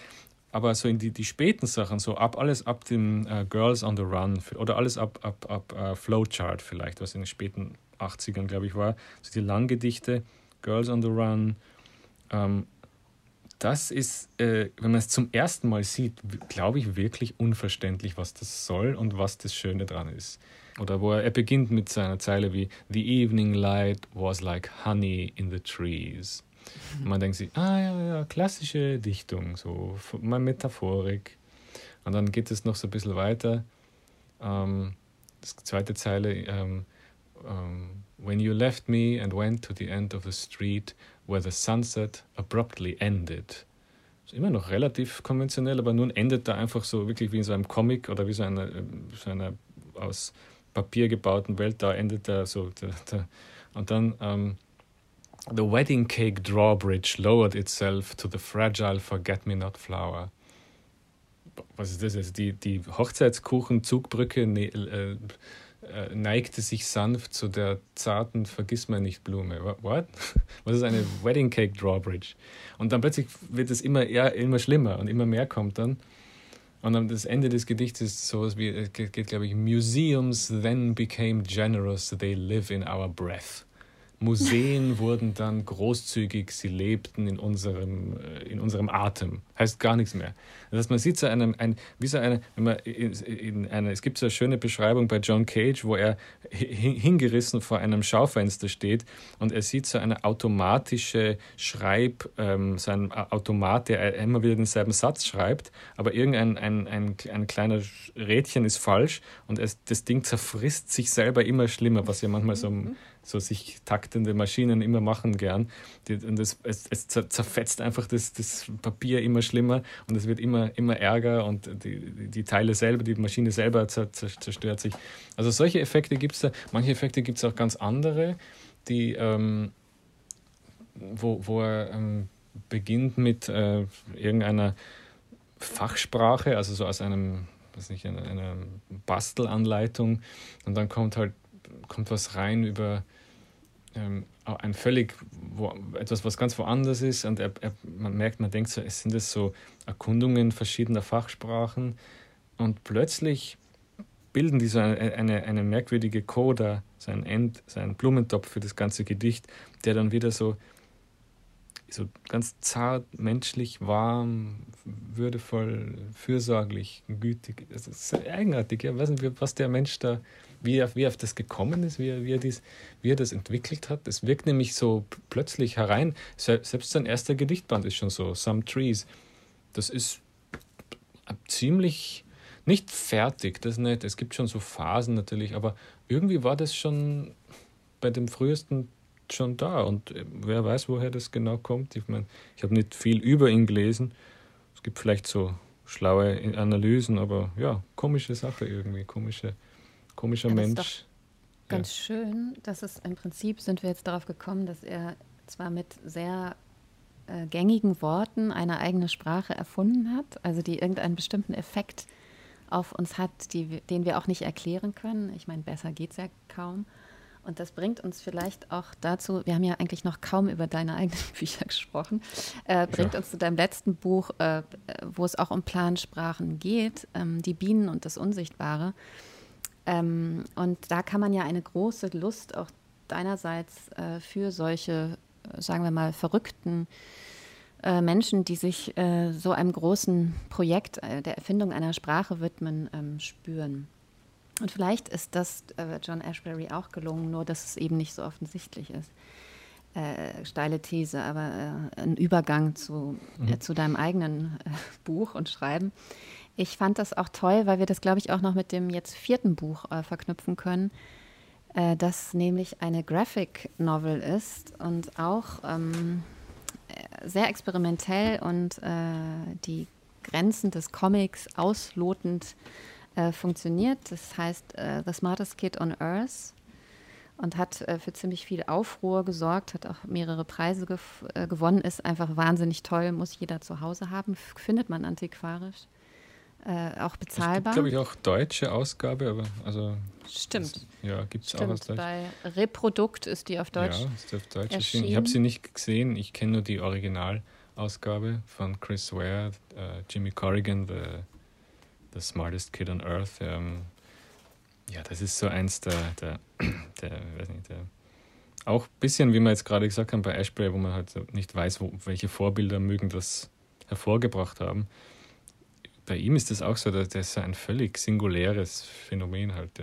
Speaker 3: Aber so in die, die späten Sachen, so ab alles ab dem uh, Girls on the Run oder alles ab, ab, ab uh, Flowchart vielleicht, was in den späten 80ern, glaube ich, war. So die Langgedichte, Girls on the Run. Ähm, das ist, äh, wenn man es zum ersten Mal sieht, glaube ich, wirklich unverständlich, was das soll und was das Schöne dran ist. Oder wo er, er beginnt mit seiner Zeile wie The evening light was like honey in the trees. Und man denkt sich, ah ja, ja, klassische Dichtung, so mal Metaphorik. Und dann geht es noch so ein bisschen weiter. Ähm, das zweite Zeile, ähm, ähm, When you left me and went to the end of the street where the sunset abruptly ended. Ist immer noch relativ konventionell, aber nun endet da einfach so wirklich wie in so einem Comic oder wie so einer, so einer aus Papier gebauten Welt, da endet da so. Der, der, und dann ähm, The wedding cake drawbridge lowered itself to the fragile forget-me-not flower. Was ist das jetzt? Die, die Hochzeitskuchen-Zugbrücke ne, äh, äh, neigte sich sanft zu der zarten Vergissmeinnicht-Blume. What? Was ist eine Wedding Cake Drawbridge? Und dann plötzlich wird es immer, eher, immer schlimmer und immer mehr kommt dann. Und das Ende des Gedichts ist sowas wie, äh, geht, geht glaube ich, Museums then became generous, they live in our breath. Museen wurden dann großzügig, sie lebten in unserem, äh, in unserem Atem. Heißt gar nichts mehr. Das heißt, man sieht so einem, ein, wie so eine, wenn man in, in eine, es gibt so eine schöne Beschreibung bei John Cage, wo er hingerissen vor einem Schaufenster steht und er sieht so eine automatische Schreib, ähm, so ein Automat, der immer wieder denselben Satz schreibt, aber irgendein ein, ein, ein kleiner Rädchen ist falsch und es, das Ding zerfrisst sich selber immer schlimmer, was ja manchmal so mhm so sich taktende Maschinen immer machen gern. Und das, es, es zerfetzt einfach das, das Papier immer schlimmer und es wird immer, immer ärger und die, die Teile selber, die Maschine selber zerstört sich. Also solche Effekte gibt es da. Manche Effekte gibt es auch ganz andere, die, ähm, wo, wo er ähm, beginnt mit äh, irgendeiner Fachsprache, also so aus einem, weiß nicht, einer Bastelanleitung und dann kommt halt kommt was rein über ähm, ein völlig, wo, etwas, was ganz woanders ist und er, er, man merkt, man denkt so, es sind es so Erkundungen verschiedener Fachsprachen und plötzlich bilden die so eine, eine, eine merkwürdige Coda, so ein End, so ein Blumentopf für das ganze Gedicht, der dann wieder so, so ganz zart, menschlich, warm, würdevoll, fürsorglich, gütig. Das ist eigenartig, ja. Ich weiß nicht, was der Mensch da wie er, wie er auf das gekommen ist, wie er, wie, er dies, wie er das entwickelt hat. Es wirkt nämlich so plötzlich herein. Selbst sein erster Gedichtband ist schon so, Some Trees. Das ist ziemlich nicht fertig, das nicht. Es gibt schon so Phasen natürlich, aber irgendwie war das schon bei dem frühesten schon da und äh, wer weiß, woher das genau kommt. Ich meine, ich habe nicht viel über ihn gelesen. Es gibt vielleicht so schlaue Analysen, aber ja, komische Sache irgendwie, komische Komischer ja, Mensch.
Speaker 2: ganz ja. schön, dass es im Prinzip sind wir jetzt darauf gekommen, dass er zwar mit sehr äh, gängigen Worten eine eigene Sprache erfunden hat, also die irgendeinen bestimmten Effekt auf uns hat, die, den wir auch nicht erklären können. Ich meine, besser geht es ja kaum. Und das bringt uns vielleicht auch dazu, wir haben ja eigentlich noch kaum über deine eigenen Bücher gesprochen, äh, bringt ja. uns zu deinem letzten Buch, äh, wo es auch um Plansprachen geht, ähm, Die Bienen und das Unsichtbare. Ähm, und da kann man ja eine große Lust auch deinerseits äh, für solche, sagen wir mal, verrückten äh, Menschen, die sich äh, so einem großen Projekt äh, der Erfindung einer Sprache widmen, ähm, spüren. Und vielleicht ist das äh, John Ashbery auch gelungen, nur dass es eben nicht so offensichtlich ist. Äh, steile These, aber äh, ein Übergang zu, mhm. zu deinem eigenen Buch und Schreiben. Ich fand das auch toll, weil wir das, glaube ich, auch noch mit dem jetzt vierten Buch verknüpfen können äh, das nämlich eine Graphic Novel ist und auch ähm, sehr experimentell und äh, die Grenzen des Comics auslotend äh, funktioniert. Das heißt äh, The Smartest Kid on Earth und hat äh, für ziemlich viel Aufruhr gesorgt, hat auch mehrere Preise äh, gewonnen, ist einfach wahnsinnig toll, muss jeder zu Hause haben, findet man antiquarisch äh, auch bezahlbar.
Speaker 3: Es gibt, glaube ich, auch deutsche Ausgabe, aber also.
Speaker 2: Stimmt.
Speaker 3: Das, ja, gibt es
Speaker 2: auch
Speaker 3: was Deutsch.
Speaker 2: Bei Reprodukt ist die auf Deutsch.
Speaker 3: Ja, ist auf Deutsch erschienen. Ich habe sie nicht gesehen, ich kenne nur die Originalausgabe von Chris Ware, uh, Jimmy Corrigan, the, the Smartest Kid on Earth. Ähm, ja, das ist so eins der, der, der, weiß nicht, der auch ein bisschen, wie wir jetzt gerade gesagt haben, bei Ashbury, wo man halt nicht weiß, wo, welche Vorbilder mögen das hervorgebracht haben bei ihm ist das auch so, dass das ein völlig singuläres Phänomen halt.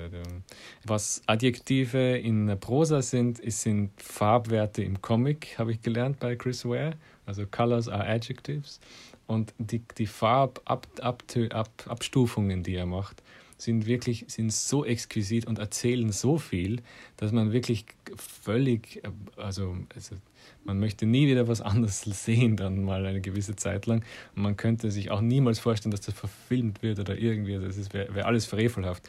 Speaker 3: Was Adjektive in Prosa sind, sind Farbwerte im Comic, habe ich gelernt bei Chris Ware. Also Colors are Adjectives. Und die, die Farbabstufungen, -Ab die er macht, sind wirklich sind so exquisit und erzählen so viel, dass man wirklich völlig, also, also man möchte nie wieder was anderes sehen, dann mal eine gewisse Zeit lang. Und man könnte sich auch niemals vorstellen, dass das verfilmt wird oder irgendwie. Das wäre wär alles frevelhaft.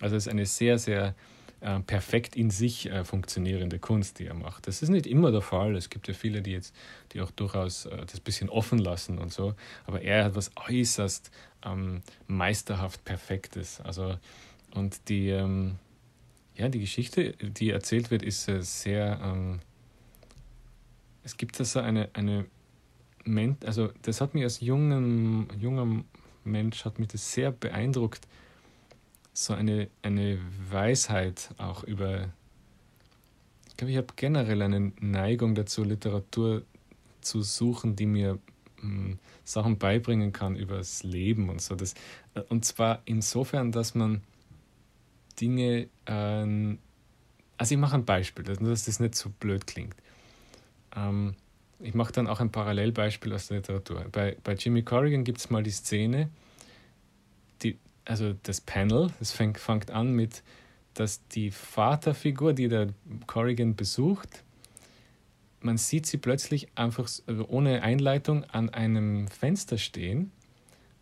Speaker 3: Also es ist eine sehr, sehr äh, perfekt in sich äh, funktionierende Kunst, die er macht. Das ist nicht immer der Fall. Es gibt ja viele, die jetzt, die auch durchaus äh, das bisschen offen lassen und so. Aber er hat was äußerst ähm, meisterhaft Perfektes. Also und die ähm, ja die Geschichte, die erzählt wird, ist äh, sehr ähm, es gibt da so eine, eine also das hat mich als jungen, junger Mensch, hat mich das sehr beeindruckt, so eine, eine Weisheit auch über, ich glaube, ich habe generell eine Neigung dazu, Literatur zu suchen, die mir mh, hm, Sachen beibringen kann über das Leben und so. Das, äh, und zwar insofern, dass man Dinge, äh, also ich mache ein Beispiel, dass das nicht so blöd klingt. Ähm, ich mache dann auch ein Parallelbeispiel aus der Literatur. Bei, bei Jimmy Corrigan gibt es mal die Szene, die, also das Panel, das fängt, fängt an mit, dass die Vaterfigur, die der Corrigan besucht, man sieht sie plötzlich einfach also ohne Einleitung an einem Fenster stehen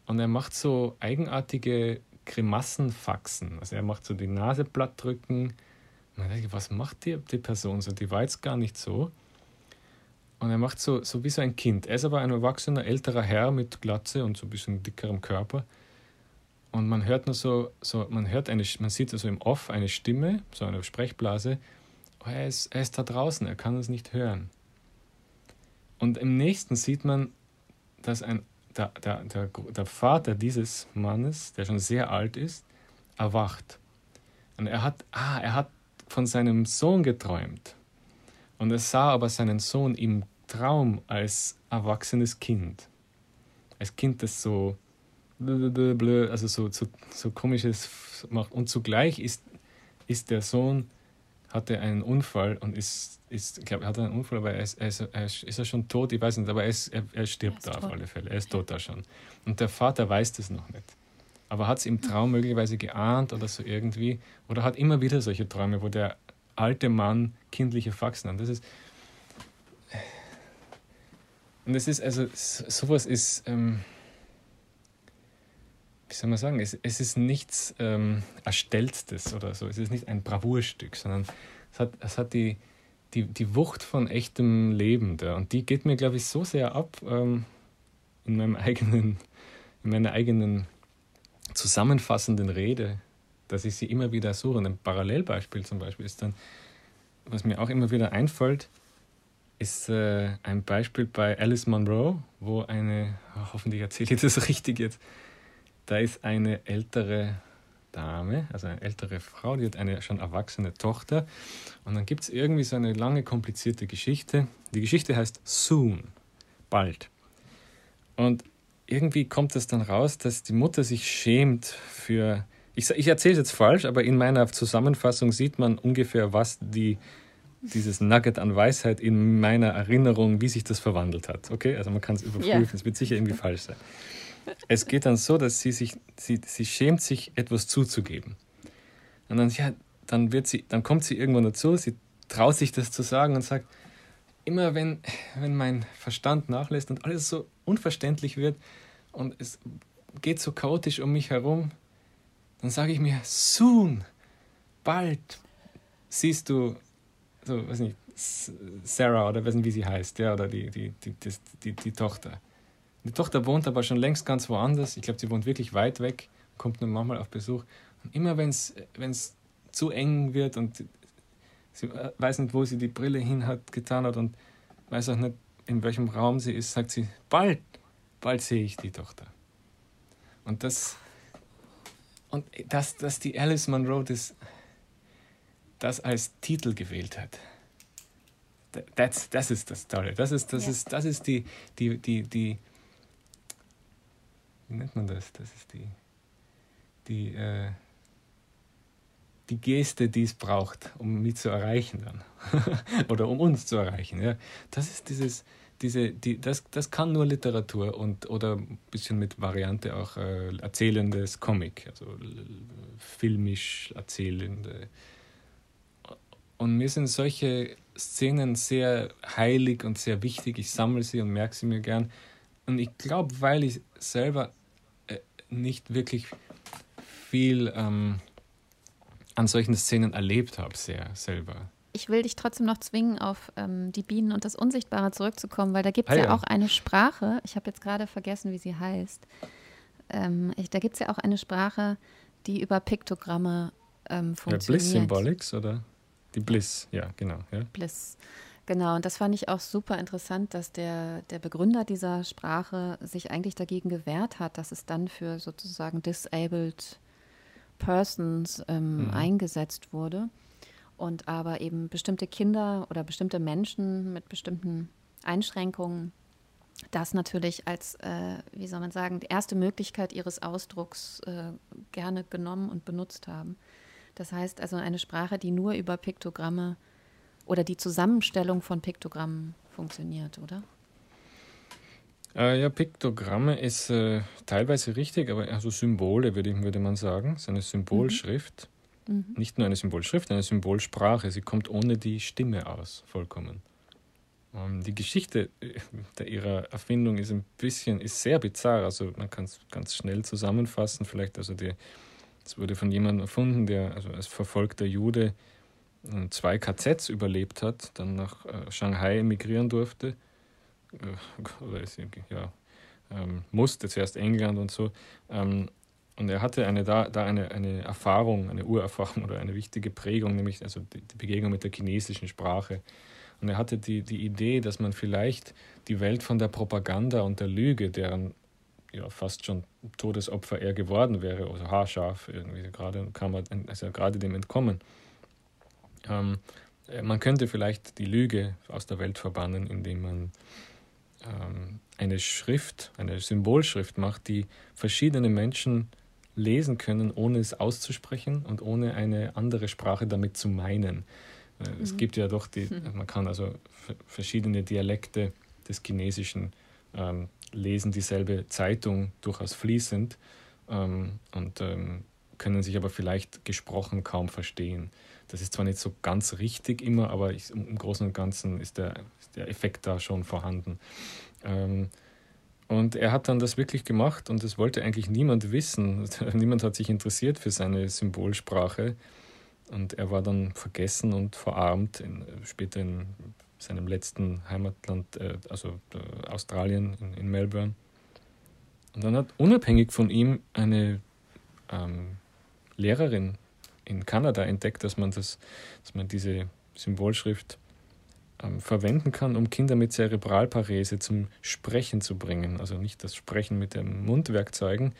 Speaker 3: und er macht so eigenartige Grimassenfaxen. Also er macht so die Nase platt drücken. Man denkt, was macht die, die Person so? Die war jetzt gar nicht so. Und er macht so, so wie so ein Kind. Er ist aber ein erwachsener, älterer Herr mit Glatze und so ein bisschen dickerem Körper. Und man hört nur so, so man hört eine, man sieht also im Off eine Stimme, so eine Sprechblase. Oh, er, ist, er ist da draußen, er kann uns nicht hören. Und im nächsten sieht man, dass ein, der, der, der, der Vater dieses Mannes, der schon sehr alt ist, erwacht. Und er hat, ah, er hat von seinem Sohn geträumt. Und er sah aber seinen Sohn im Traum als erwachsenes Kind. Als Kind, das so, also so, so, so komisches macht. Und zugleich ist, ist der Sohn, hatte einen Unfall und ist, ist ich glaube, er hatte einen Unfall, aber er ist, er ist, er ist, ist er schon tot, ich weiß nicht, aber er, ist, er, er stirbt da tot. auf alle Fälle. Er ist tot da schon. Und der Vater weiß das noch nicht. Aber hat es im Traum möglicherweise geahnt oder so irgendwie, oder hat immer wieder solche Träume, wo der alte Mann kindliche Faxen an. Das ist. Und es ist, also, sowas ist, ähm, wie soll man sagen, es, es ist nichts ähm, Erstelltes oder so. Es ist nicht ein Bravourstück, sondern es hat, es hat die, die, die Wucht von echtem Leben da. Und die geht mir, glaube ich, so sehr ab ähm, in meinem eigenen, in meiner eigenen zusammenfassenden Rede, dass ich sie immer wieder suche. Und ein Parallelbeispiel zum Beispiel ist dann, was mir auch immer wieder einfällt, ist äh, ein Beispiel bei Alice Munro, wo eine, oh, hoffentlich erzähle ich das richtig jetzt, da ist eine ältere Dame, also eine ältere Frau, die hat eine schon erwachsene Tochter. Und dann gibt es irgendwie so eine lange, komplizierte Geschichte. Die Geschichte heißt Soon, bald. Und irgendwie kommt es dann raus, dass die Mutter sich schämt für. Ich, ich erzähle es jetzt falsch, aber in meiner Zusammenfassung sieht man ungefähr, was die, dieses Nugget an Weisheit in meiner Erinnerung, wie sich das verwandelt hat. Okay, also man kann es überprüfen, es wird sicher irgendwie falsch sein. Es geht dann so, dass sie sich, sie, sie schämt sich, etwas zuzugeben. Und dann, ja, dann, wird sie, dann kommt sie irgendwann dazu, sie traut sich das zu sagen und sagt, immer wenn, wenn mein Verstand nachlässt und alles so unverständlich wird und es geht so chaotisch um mich herum, dann sage ich mir, soon, bald siehst du, so, weiß nicht, Sarah oder weiß nicht, wie sie heißt, ja, oder die, die, die, die, die, die Tochter. Die Tochter wohnt aber schon längst ganz woanders. Ich glaube, sie wohnt wirklich weit weg, kommt nur manchmal auf Besuch. Und immer wenn es zu eng wird und sie weiß nicht, wo sie die Brille hin hat, getan hat und weiß auch nicht, in welchem Raum sie ist, sagt sie, bald, bald sehe ich die Tochter. Und das, und dass, dass die Alice Monroe das, das als Titel gewählt hat, das, das ist das Tolle. Das ist, das ja. ist, das ist die, die, die, die, wie nennt man das? Das ist die, die, äh, die Geste, die es braucht, um mich zu erreichen dann. Oder um uns zu erreichen. Ja. Das ist dieses, diese, die, das, das kann nur Literatur und oder ein bisschen mit Variante auch äh, erzählendes Comic, also filmisch erzählende. Und mir sind solche Szenen sehr heilig und sehr wichtig. Ich sammle sie und merke sie mir gern. Und ich glaube, weil ich selber äh, nicht wirklich viel ähm, an solchen Szenen erlebt habe, sehr selber.
Speaker 2: Ich will dich trotzdem noch zwingen, auf ähm, die Bienen und das Unsichtbare zurückzukommen, weil da gibt es ah, ja, ja, auch eine Sprache, ich habe jetzt gerade vergessen, wie sie heißt. Ähm, ich, da gibt es ja auch eine Sprache, die über Piktogramme ähm, funktioniert.
Speaker 3: Ja, Bliss Symbolics oder? Die Bliss, ja, genau. Ja.
Speaker 2: Bliss. Genau, und das fand ich auch super interessant, dass der, der Begründer dieser Sprache sich eigentlich dagegen gewehrt hat, dass es dann für sozusagen disabled Persons ähm, mhm. eingesetzt wurde und aber eben bestimmte Kinder oder bestimmte Menschen mit bestimmten Einschränkungen das natürlich als, äh, wie soll man sagen, die erste Möglichkeit ihres Ausdrucks äh, gerne genommen und benutzt haben. Das heißt also eine Sprache, die nur über Piktogramme oder die Zusammenstellung von Piktogrammen funktioniert, oder?
Speaker 3: Äh, ja, Piktogramme ist äh, teilweise richtig, aber also Symbole würde, würde man sagen. Es ist eine Symbolschrift. Mhm. Mhm. Nicht nur eine Symbolschrift, eine Symbolsprache. Sie kommt ohne die Stimme aus, vollkommen. Ähm, die Geschichte äh, der, ihrer Erfindung ist ein bisschen, ist sehr bizarr. Also man kann es ganz schnell zusammenfassen. Vielleicht, also es wurde von jemandem erfunden, der also als verfolgter Jude äh, zwei KZs überlebt hat, dann nach äh, Shanghai emigrieren durfte oder ist, ja, ähm, musste zuerst England und so. Ähm, und er hatte eine, da, da eine, eine Erfahrung, eine Urerfahrung oder eine wichtige Prägung, nämlich also die, die Begegnung mit der chinesischen Sprache. Und er hatte die, die Idee, dass man vielleicht die Welt von der Propaganda und der Lüge, deren ja fast schon Todesopfer er geworden wäre, also haarscharf, irgendwie gerade kam er also gerade dem entkommen. Ähm, man könnte vielleicht die Lüge aus der Welt verbannen, indem man ähm, eine Schrift, eine Symbolschrift macht, die verschiedene Menschen lesen können, ohne es auszusprechen und ohne eine andere Sprache damit zu meinen. Äh, mhm. Es gibt ja doch die, mhm. man kann also verschiedene Dialekte des Chinesischen ähm, lesen, dieselbe Zeitung durchaus fließend ähm, und ähm, können sich aber vielleicht gesprochen kaum verstehen. Das ist zwar nicht so ganz richtig immer, aber ich, im Großen und Ganzen ist der, ist der Effekt da schon vorhanden. Und er hat dann das wirklich gemacht und es wollte eigentlich niemand wissen. niemand hat sich interessiert für seine Symbolsprache. Und er war dann vergessen und verarmt, in, später in seinem letzten Heimatland, äh, also äh, Australien, in, in, Melbourne. Und dann hat unabhängig von ihm eine ähm, Lehrerin in Kanada entdeckt, dass man, das, dass man diese Symbolschrift ähm, verwenden kann, um Kinder mit Zerebralparese zum Sprechen zu bringen. Also nicht das Sprechen mit den Mundwerkzeugen,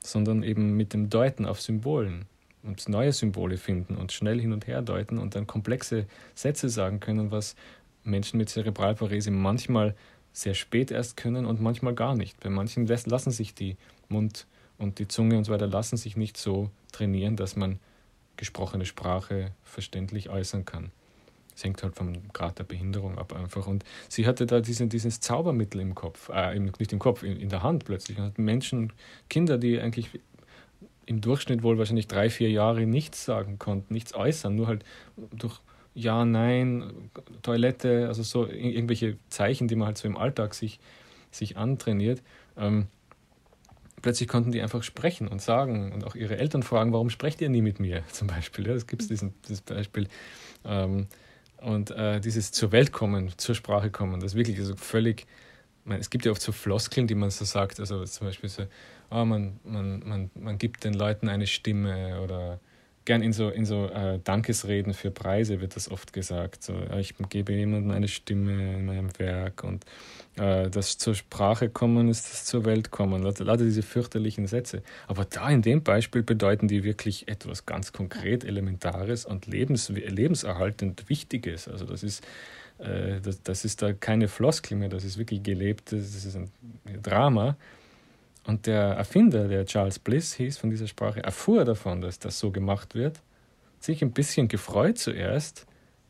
Speaker 3: sondern eben mit dem Deuten auf Symbolen und neue Symbole finden und schnell hin und her deuten und dann komplexe Sätze sagen können, was Menschen mit Zerebralparese manchmal sehr spät erst können und manchmal gar nicht. Bei manchen lassen sich die Mund und die Zunge und so weiter lassen sich nicht so trainieren, dass man gesprochene Sprache verständlich äußern kann. Es hängt halt vom Grad der Behinderung ab einfach. Und sie hatte da diesen, dieses Zaubermittel im Kopf, äh, nicht im Kopf, in, in der Hand plötzlich. Und hat Menschen, Kinder, die eigentlich im Durchschnitt wohl wahrscheinlich drei, vier Jahre nichts sagen konnten, nichts äußern, nur halt durch Ja, Nein, Toilette, also so irgendwelche Zeichen, die man halt so im Alltag sich, sich antrainiert. Ähm, plötzlich konnten die einfach sprechen und sagen und auch ihre Eltern fragen, warum sprecht ihr nie mit mir zum Beispiel. Ja, das gibt es dieses Beispiel. Ähm, und äh, dieses zur Welt kommen, zur Sprache kommen, das wirklich also völlig, meine, es gibt ja oft so Floskeln, die man so sagt, also zum Beispiel so, oh, man, man, man, man gibt den Leuten eine Stimme oder gern in so, in so äh, Dankesreden für Preise wird das oft gesagt. So, ich gebe jemandem eine Stimme in meinem Werk und äh, das zur Sprache kommen ist das zur Welt kommen. Lauter diese fürchterlichen Sätze. Aber da in dem Beispiel bedeuten die wirklich etwas ganz konkret Elementares und lebens, lebenserhaltend Wichtiges. Also das ist, äh, das, das ist da keine Floskel mehr, das ist wirklich gelebt, das ist ein Drama. Und der Erfinder, der Charles Bliss hieß von dieser Sprache, erfuhr davon, dass das so gemacht wird, sich ein bisschen gefreut zuerst,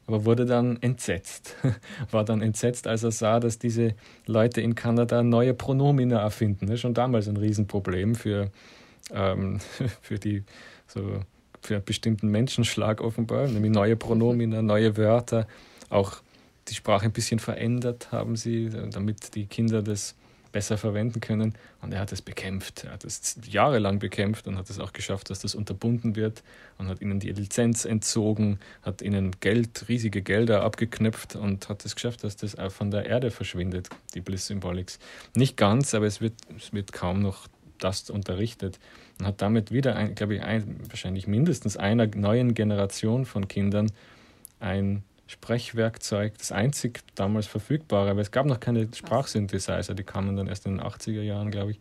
Speaker 3: aber wurde dann entsetzt. War dann entsetzt, als er sah, dass diese Leute in Kanada neue Pronomina erfinden. Schon damals ein Riesenproblem für, ähm, für die so für einen bestimmten Menschenschlag offenbar, nämlich neue Pronomina, neue Wörter, auch die Sprache ein bisschen verändert haben sie, damit die Kinder das besser verwenden können. Und er hat es bekämpft. Er hat es jahrelang bekämpft und hat es auch geschafft, dass das unterbunden wird und hat ihnen die Lizenz entzogen, hat ihnen Geld, riesige Gelder abgeknöpft und hat es geschafft, dass das auch von der Erde verschwindet, die Bliss Symbolics. Nicht ganz, aber es wird, es wird kaum noch das unterrichtet und hat damit wieder, ein, glaube ich, ein, wahrscheinlich mindestens einer neuen Generation von Kindern ein Sprechwerkzeug, das einzig damals verfügbare, weil es gab noch keine Sprachsynthesizer, die kamen dann erst in den 80er Jahren, glaube ich,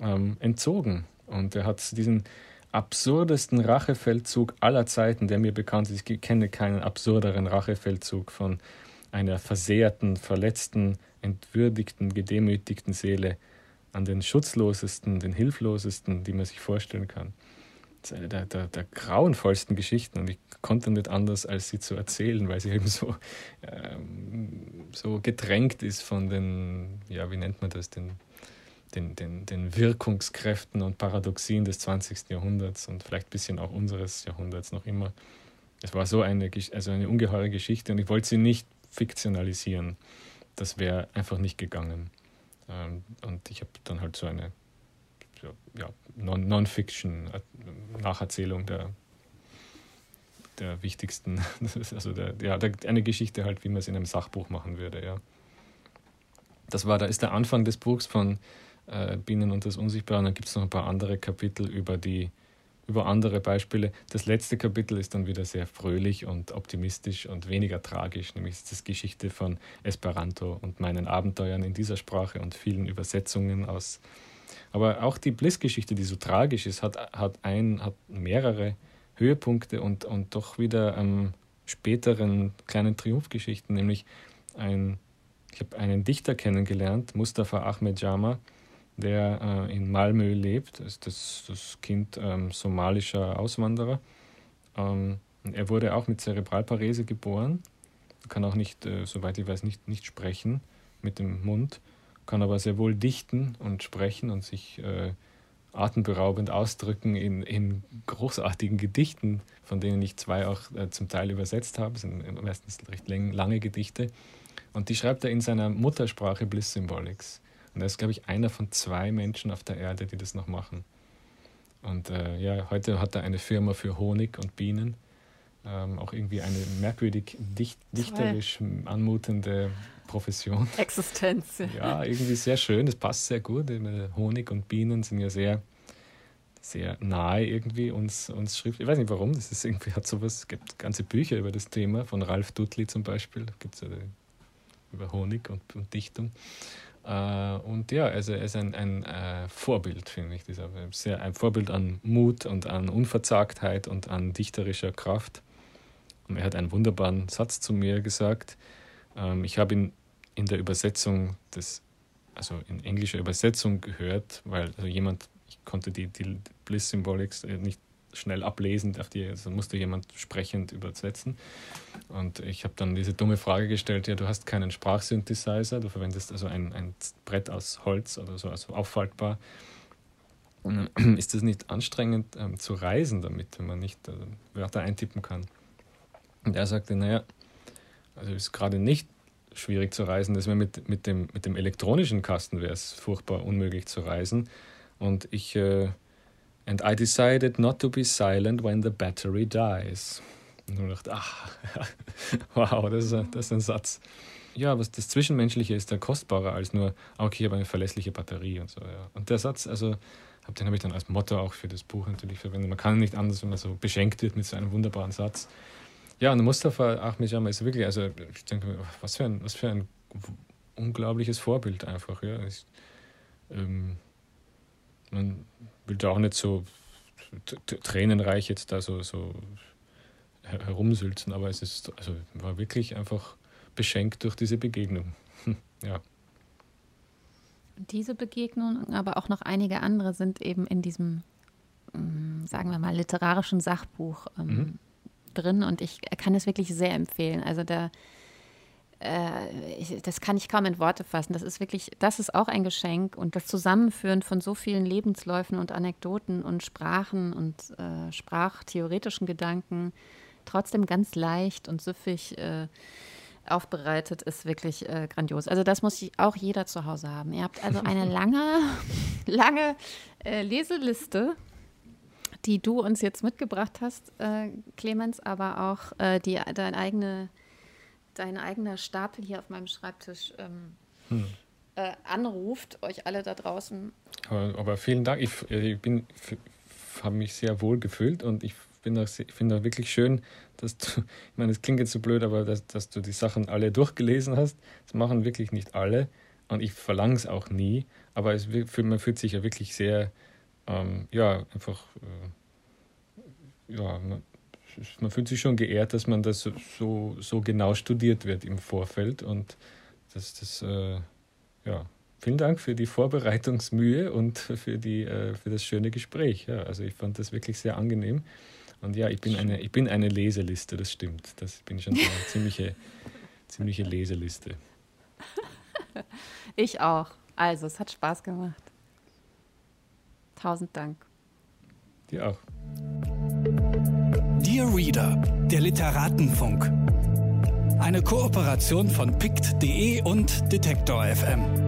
Speaker 3: ähm, entzogen. Und er hat diesen absurdesten Rachefeldzug aller Zeiten, der mir bekannt ist. Ich kenne keinen absurderen Rachefeldzug von einer versehrten, verletzten, entwürdigten, gedemütigten Seele an den schutzlosesten, den hilflosesten, die man sich vorstellen kann. Eine der, der, der grauenvollsten Geschichten und ich konnte nicht anders, als sie zu erzählen, weil sie eben so, ähm, so gedrängt ist von den, ja, wie nennt man das, den, den, den, den Wirkungskräften und Paradoxien des 20. Jahrhunderts und vielleicht ein bisschen auch unseres Jahrhunderts noch immer. Es war so eine, also eine ungeheure Geschichte und ich wollte sie nicht fiktionalisieren. Das wäre einfach nicht gegangen. Ähm, und ich habe dann halt so eine ja, Non-Fiction-Nacherzählung der der wichtigsten, also der, ja, der, eine Geschichte halt, wie man es in einem Sachbuch machen würde, ja. Das war, da ist der Anfang des Buchs von äh, Bienen und das Unsichtbare. Dann gibt es noch ein paar andere Kapitel über die, über andere Beispiele. Das letzte Kapitel ist dann wieder sehr fröhlich und optimistisch und weniger tragisch, nämlich ist das Geschichte von Esperanto und meinen Abenteuern in dieser Sprache und vielen Übersetzungen aus. Aber auch die Bliss-Geschichte, die so tragisch ist, hat, hat, ein, hat mehrere Höhepunkte und, und doch wieder ähm, späteren kleinen Triumphgeschichten, nämlich ein, ich habe einen Dichter kennengelernt, Mustafa Ahmed Jama, der äh, in Malmö lebt, ist das, das Kind ähm, somalischer Auswanderer. Ähm, er wurde auch mit Zerebralparese geboren, kann auch nicht, äh, soweit ich weiß, nicht, nicht sprechen mit dem Mund, kann aber sehr wohl dichten und sprechen und sich äh, atemberaubend ausdrücken in, in großartigen Gedichten, von denen ich zwei auch äh, zum Teil übersetzt habe. Das sind meistens recht lange Gedichte. Und die schreibt er in seiner Muttersprache Bliss Symbolics. Und er ist, glaube ich, einer von zwei Menschen auf der Erde, die das noch machen. Und äh, ja, heute hat er eine Firma für Honig und Bienen. Ähm, auch irgendwie eine merkwürdig dicht, dichterisch anmutende Profession.
Speaker 1: Existenz.
Speaker 3: Ja, irgendwie sehr schön, das passt sehr gut. Honig und Bienen sind ja sehr, sehr nahe irgendwie uns, uns Schrift. Ich weiß nicht warum, das ist irgendwie hat sowas, es gibt ganze Bücher über das Thema, von Ralf Dudley zum Beispiel, gibt es ja über Honig und, und Dichtung. Uh, und ja, also er ist ein, ein uh, Vorbild, finde ich. Dieser, sehr, ein Vorbild an Mut und an Unverzagtheit und an dichterischer Kraft. Und er hat einen wunderbaren Satz zu mir gesagt. Ähm, ich habe ihn in der Übersetzung des, also in englischer Übersetzung gehört, weil also jemand, ich konnte die, die Bliss-Symbolics äh, nicht schnell ablesen, auf die also musste jemand sprechend übersetzen. Und ich habe dann diese dumme Frage gestellt, ja, du hast keinen Sprachsynthesizer, du verwendest also ein, ein Brett aus Holz oder so, also auffaltbar. Ist es nicht anstrengend ähm, zu reisen damit, wenn man nicht äh, Wörter eintippen kann? Und er sagte, naja, also ist gerade nicht schwierig zu reisen. Das wäre mit, mit, dem, mit dem elektronischen Kasten wäre es furchtbar unmöglich zu reisen. Und ich äh, And I decided not to be silent when the battery dies. Und ich dachte, ach, wow, das ist, ein, das ist ein Satz. Ja, was das Zwischenmenschliche ist da kostbarer als nur, ah, okay, ich habe eine verlässliche Batterie und so. Ja. Und der Satz, also den habe ich dann als Motto auch für das Buch natürlich verwendet. Man kann nicht anders, wenn man so beschenkt wird mit so einem wunderbaren Satz. Ja, und Mustafa Ahmed Jama ist wirklich, also ich denke, was für ein, was für ein unglaubliches Vorbild einfach. Ja. Ich, ähm, man will da auch nicht so tränenreich jetzt da so, so herumsülzen, aber es ist, also war wirklich einfach beschenkt durch diese Begegnung. ja.
Speaker 2: Diese Begegnung, aber auch noch einige andere sind eben in diesem, mm, sagen wir mal, literarischen Sachbuch ähm, mhm. Drin und ich kann es wirklich sehr empfehlen. Also da äh, ich, das kann ich kaum in Worte fassen. Das ist wirklich, das ist auch ein Geschenk und das Zusammenführen von so vielen Lebensläufen und Anekdoten und Sprachen und äh, sprachtheoretischen Gedanken trotzdem ganz leicht und süffig äh, aufbereitet, ist wirklich äh, grandios. Also das muss auch jeder zu Hause haben. Ihr habt also eine lange, lange äh, Leseliste die du uns jetzt mitgebracht hast, äh, Clemens, aber auch äh, die deine eigene dein eigener Stapel hier auf meinem Schreibtisch ähm, hm. äh, anruft, euch alle da draußen.
Speaker 3: Aber, aber vielen Dank. Ich, äh, ich bin habe mich sehr wohl gefühlt und ich finde auch, find auch wirklich schön, dass du, ich meine, es klingt jetzt so blöd, aber dass, dass du die Sachen alle durchgelesen hast. Das machen wirklich nicht alle und ich verlange es auch nie, aber es, man fühlt sich ja wirklich sehr, ähm, ja, einfach, äh, ja, man, man fühlt sich schon geehrt, dass man das so, so genau studiert wird im Vorfeld. Und das, das äh, ja, vielen Dank für die Vorbereitungsmühe und für, die, äh, für das schöne Gespräch. Ja, also ich fand das wirklich sehr angenehm. Und ja, ich bin eine, ich bin eine Leseliste, das stimmt. Das bin schon eine ziemliche, ziemliche Leseliste.
Speaker 2: Ich auch. Also, es hat Spaß gemacht. Tausend Dank.
Speaker 3: Dir auch.
Speaker 4: Dear Reader, der Literatenfunk. Eine Kooperation von pict.de und Detektor FM.